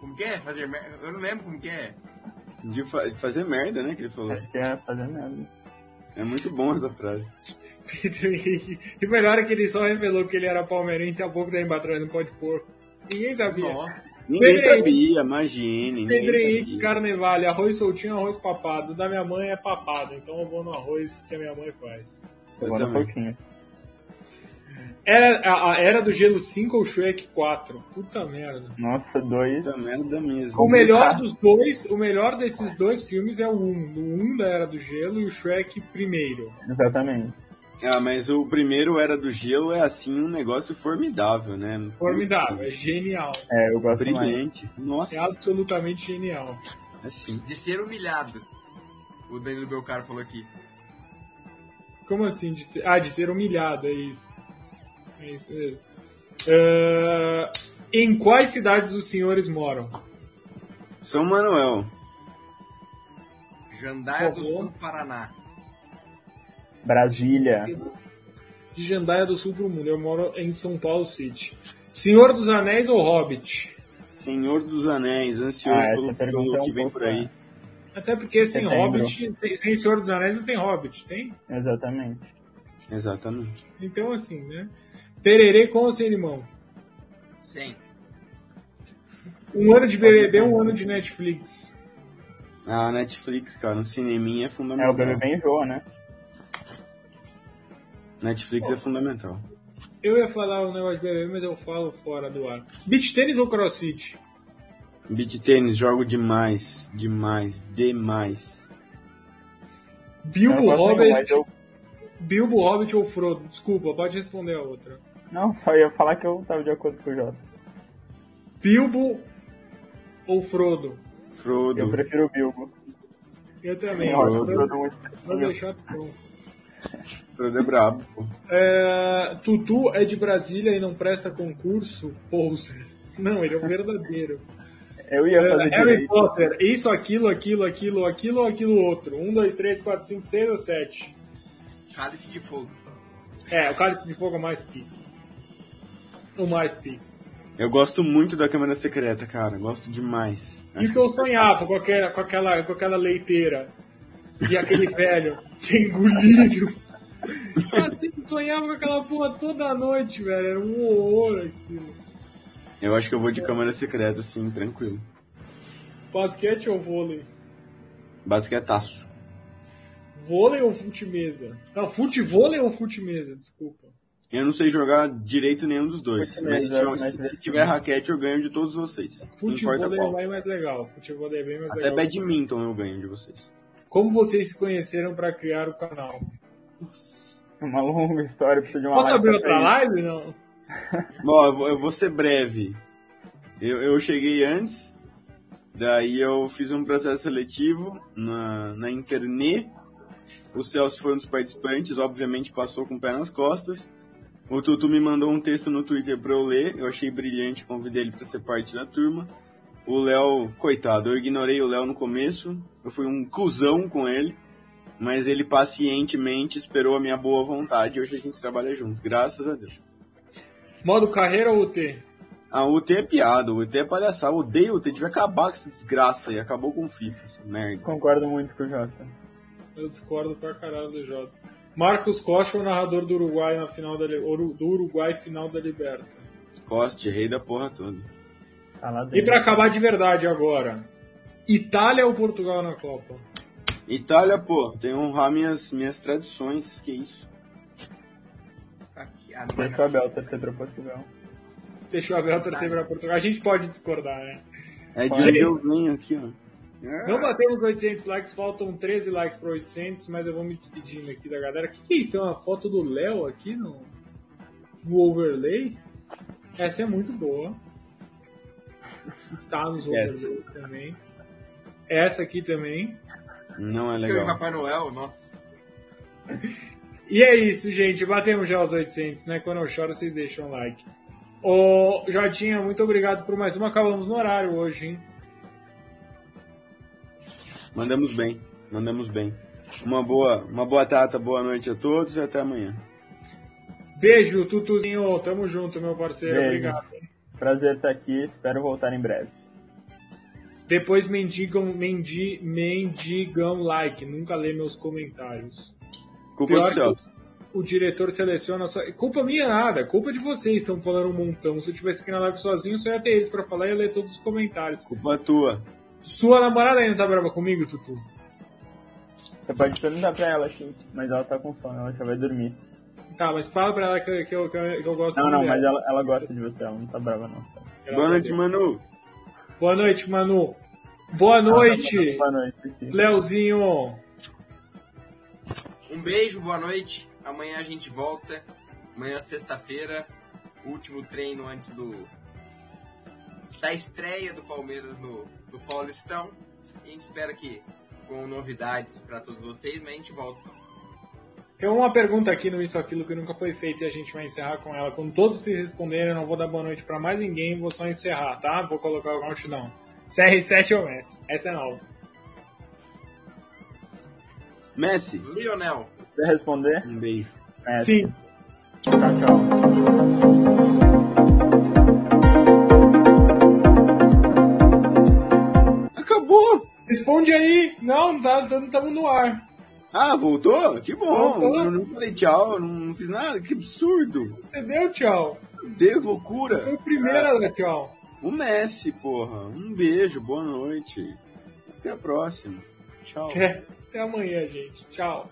Como que é? Fazer merda? Eu não lembro como que é. de fa- fazer merda, né, que ele falou. Acho que é fazer merda. É muito bom essa frase. Pedro Henrique. E melhor é que ele só revelou que ele era palmeirense há pouco tempo atrás no Pode Porco. Ninguém sabia. Nossa. Ninguém Pedro sabia, imagine, Pedro Henrique. Carnevale, arroz soltinho, arroz papado. Da minha mãe é papado, então eu vou no arroz que a minha mãe faz. Eu Eu vou no. Era, a, a Era do Gelo 5 ou Shrek 4? Puta merda. Nossa, dois. Puta merda mesmo. O melhor dos dois, o melhor desses dois filmes é o 1. O 1 da Era do Gelo e o Shrek primeiro. Exatamente. Ah, mas o primeiro Era do Gelo é assim um negócio formidável, né? Formidável, é genial. É, eu gosto mais. Brilhante. Nossa, É absolutamente genial. assim. De ser humilhado. O Danilo Belcaro falou aqui. Como assim? De ser, ah, de ser humilhado, é isso. É isso mesmo. Ah, em quais cidades os senhores moram? São Manuel. Jandaia do Por Sul. Paraná. Brasília. De Jandaia do Sul pro mundo. Eu moro em São Paulo City. Senhor dos Anéis ou Hobbit? Senhor dos Anéis, ansioso Ah, essa pelo, pergunta pelo é um que vem pouco, por aí. né? Até porque sem Setembro. Hobbit, sem- sem Senhor dos Anéis não tem Hobbit, tem? Exatamente. Exatamente. Então assim, né? Tererê com ou sem limão? Sim. Um ano de BBB, um ano de Netflix. A Netflix, cara, um cineminha é É, fundamental. o BBB enjoa, né? Netflix é fundamental. Eu ia falar o negócio de BBB, mas eu falo fora do ar. Beach tênis ou crossfit? Beat tênis, jogo demais, demais, demais. Bilbo Hobbit, eu... Bilbo Hobbit ou Frodo? Desculpa, pode responder a outra. Não, só ia falar que eu tava de acordo com o Jota. Bilbo ou Frodo? Frodo. Eu prefiro o Bilbo. Eu também. Frodo, Frodo é chato, não. Frodo é brabo, pô. É, Tutu é de Brasília e não presta concurso? Poser. Não, ele é o verdadeiro. Eu ia fazer É, Harry direito. Potter, isso, aquilo, aquilo, aquilo, aquilo ou aquilo outro? Um, dois, três, quatro, cinco, seis ou sete? Cálice de fogo. É, o cálice de fogo é o mais pico. O mais pico. Eu gosto muito da Câmara Secreta, cara. Gosto demais. E que eu sonhava com aquela, com aquela, com aquela leiteira e aquele velho que engolido Eu sempre sonhava com aquela porra toda noite, velho. Era um horror aquilo. Eu acho que eu vou de câmera secreta, assim, tranquilo. Basquete ou vôlei? Basquetaço. Vôlei ou fute-mesa? Não, fute-vôlei ou fute-mesa? Desculpa. Eu não sei jogar direito nenhum dos dois. Mas se, mesa, tiver, mas se- é se tiver raquete, eu ganho de todos vocês. Futebol é qual. bem mais legal. Futebol é bem mais Até legal. badminton eu ganho de vocês. Como vocês se conheceram pra criar o canal? Uma longa história, precisa de uma Posso live abrir outra live? Não. Bom, eu vou, eu vou ser breve. Eu, eu cheguei antes, daí eu fiz um processo seletivo na, na internet. O Celso foi um dos participantes, obviamente passou com o pé nas costas. O Tutu me mandou um texto no Twitter pra eu ler, eu achei brilhante, convidei ele pra ser parte da turma. O Léo, coitado, eu ignorei o Léo no começo, eu fui um cuzão com ele, mas ele pacientemente esperou a minha boa vontade e hoje a gente trabalha junto, graças a Deus. Modo carreira ou UT? A UT é piada, o UT é palhaçada. Eu odeio o UT, devia acabar com essa desgraça aí. Acabou com o FIFA, essa merda. Concordo muito com o Jota. Eu discordo pra caralho do Jota. Marcos Costa, o narrador do Uruguai na final da do Uruguai final da Liberta. Coste, rei da porra toda. Tá lá E pra acabar de verdade agora, Itália ou Portugal na Copa? Itália, pô, tem que honrar minhas, minhas tradições, que isso. Aqui, Deixa o Abel torcer pra Portugal. Deixa o Abel torcer pra Portugal. A gente pode discordar, né? É de eu venho aqui, ó. Não batemos com 800 likes, faltam 13 likes para 800, mas eu vou me despedindo aqui da galera. O que, que é isso? Tem uma foto do Léo aqui no, no overlay? Essa é muito boa. Está nos overlays também. Essa aqui também. Não é legal. Papai Noel, nossa. E é isso, gente. Batemos já os 800, né? Quando eu choro, vocês deixam um like. Ô, Jotinha, muito obrigado por mais uma. Acabamos no horário hoje, hein? Mandamos bem, mandamos bem. Uma boa, uma boa data, boa noite a todos e até amanhã. Beijo, Tutuzinho. Tamo junto, meu parceiro. Beijo. Obrigado. Prazer estar aqui, espero voltar em breve. Depois mendigam, mendi, mendigam like. Nunca lê meus comentários. Culpa Pior do Celso. O diretor seleciona só. Culpa minha nada, culpa de vocês. Estão falando um montão. Se eu tivesse aqui na live sozinho, só ia ter eles pra falar e ia ler todos os comentários. Culpa tua. Sua namorada ainda tá brava comigo, Tutu? Você pode perguntar pra ela aqui, mas ela tá com sono, ela já vai dormir. Tá, mas fala pra ela que, eu- que eu, que eu, que eu gosto Não, não, dela. mas ela, ela gosta de você, ela não tá brava não. Graças Boa noite. Manu. Boa noite, Manu. Boa noite, Boa noite. Leozinho. Um beijo, boa noite. Amanhã a gente volta. Amanhã, sexta-feira, último treino antes do da estreia do Palmeiras no, no Paulistão. E a gente espera que com novidades para todos vocês, mas a gente volta. Tem uma pergunta aqui no Isso Aquilo que nunca foi feita e a gente vai encerrar com ela. Quando todos vocês responderem, eu não vou dar boa noite pra mais ninguém, vou só encerrar, tá? Vou colocar o countdown. CR7 ou Messi? Essa é nova. Messi, Lionel, Quer responder? um beijo. É, Sim. Tchau, tchau. Responde aí. Não, tá, não estamos no ar. Ah, voltou? Que bom! Voltou. Eu não falei tchau, não, não fiz nada, que absurdo! Entendeu, tchau? Deus, loucura! Foi o primeiro a dar tchau. O Messi, porra. Um beijo, boa noite. Até a próxima. Tchau. Até amanhã, gente. Tchau.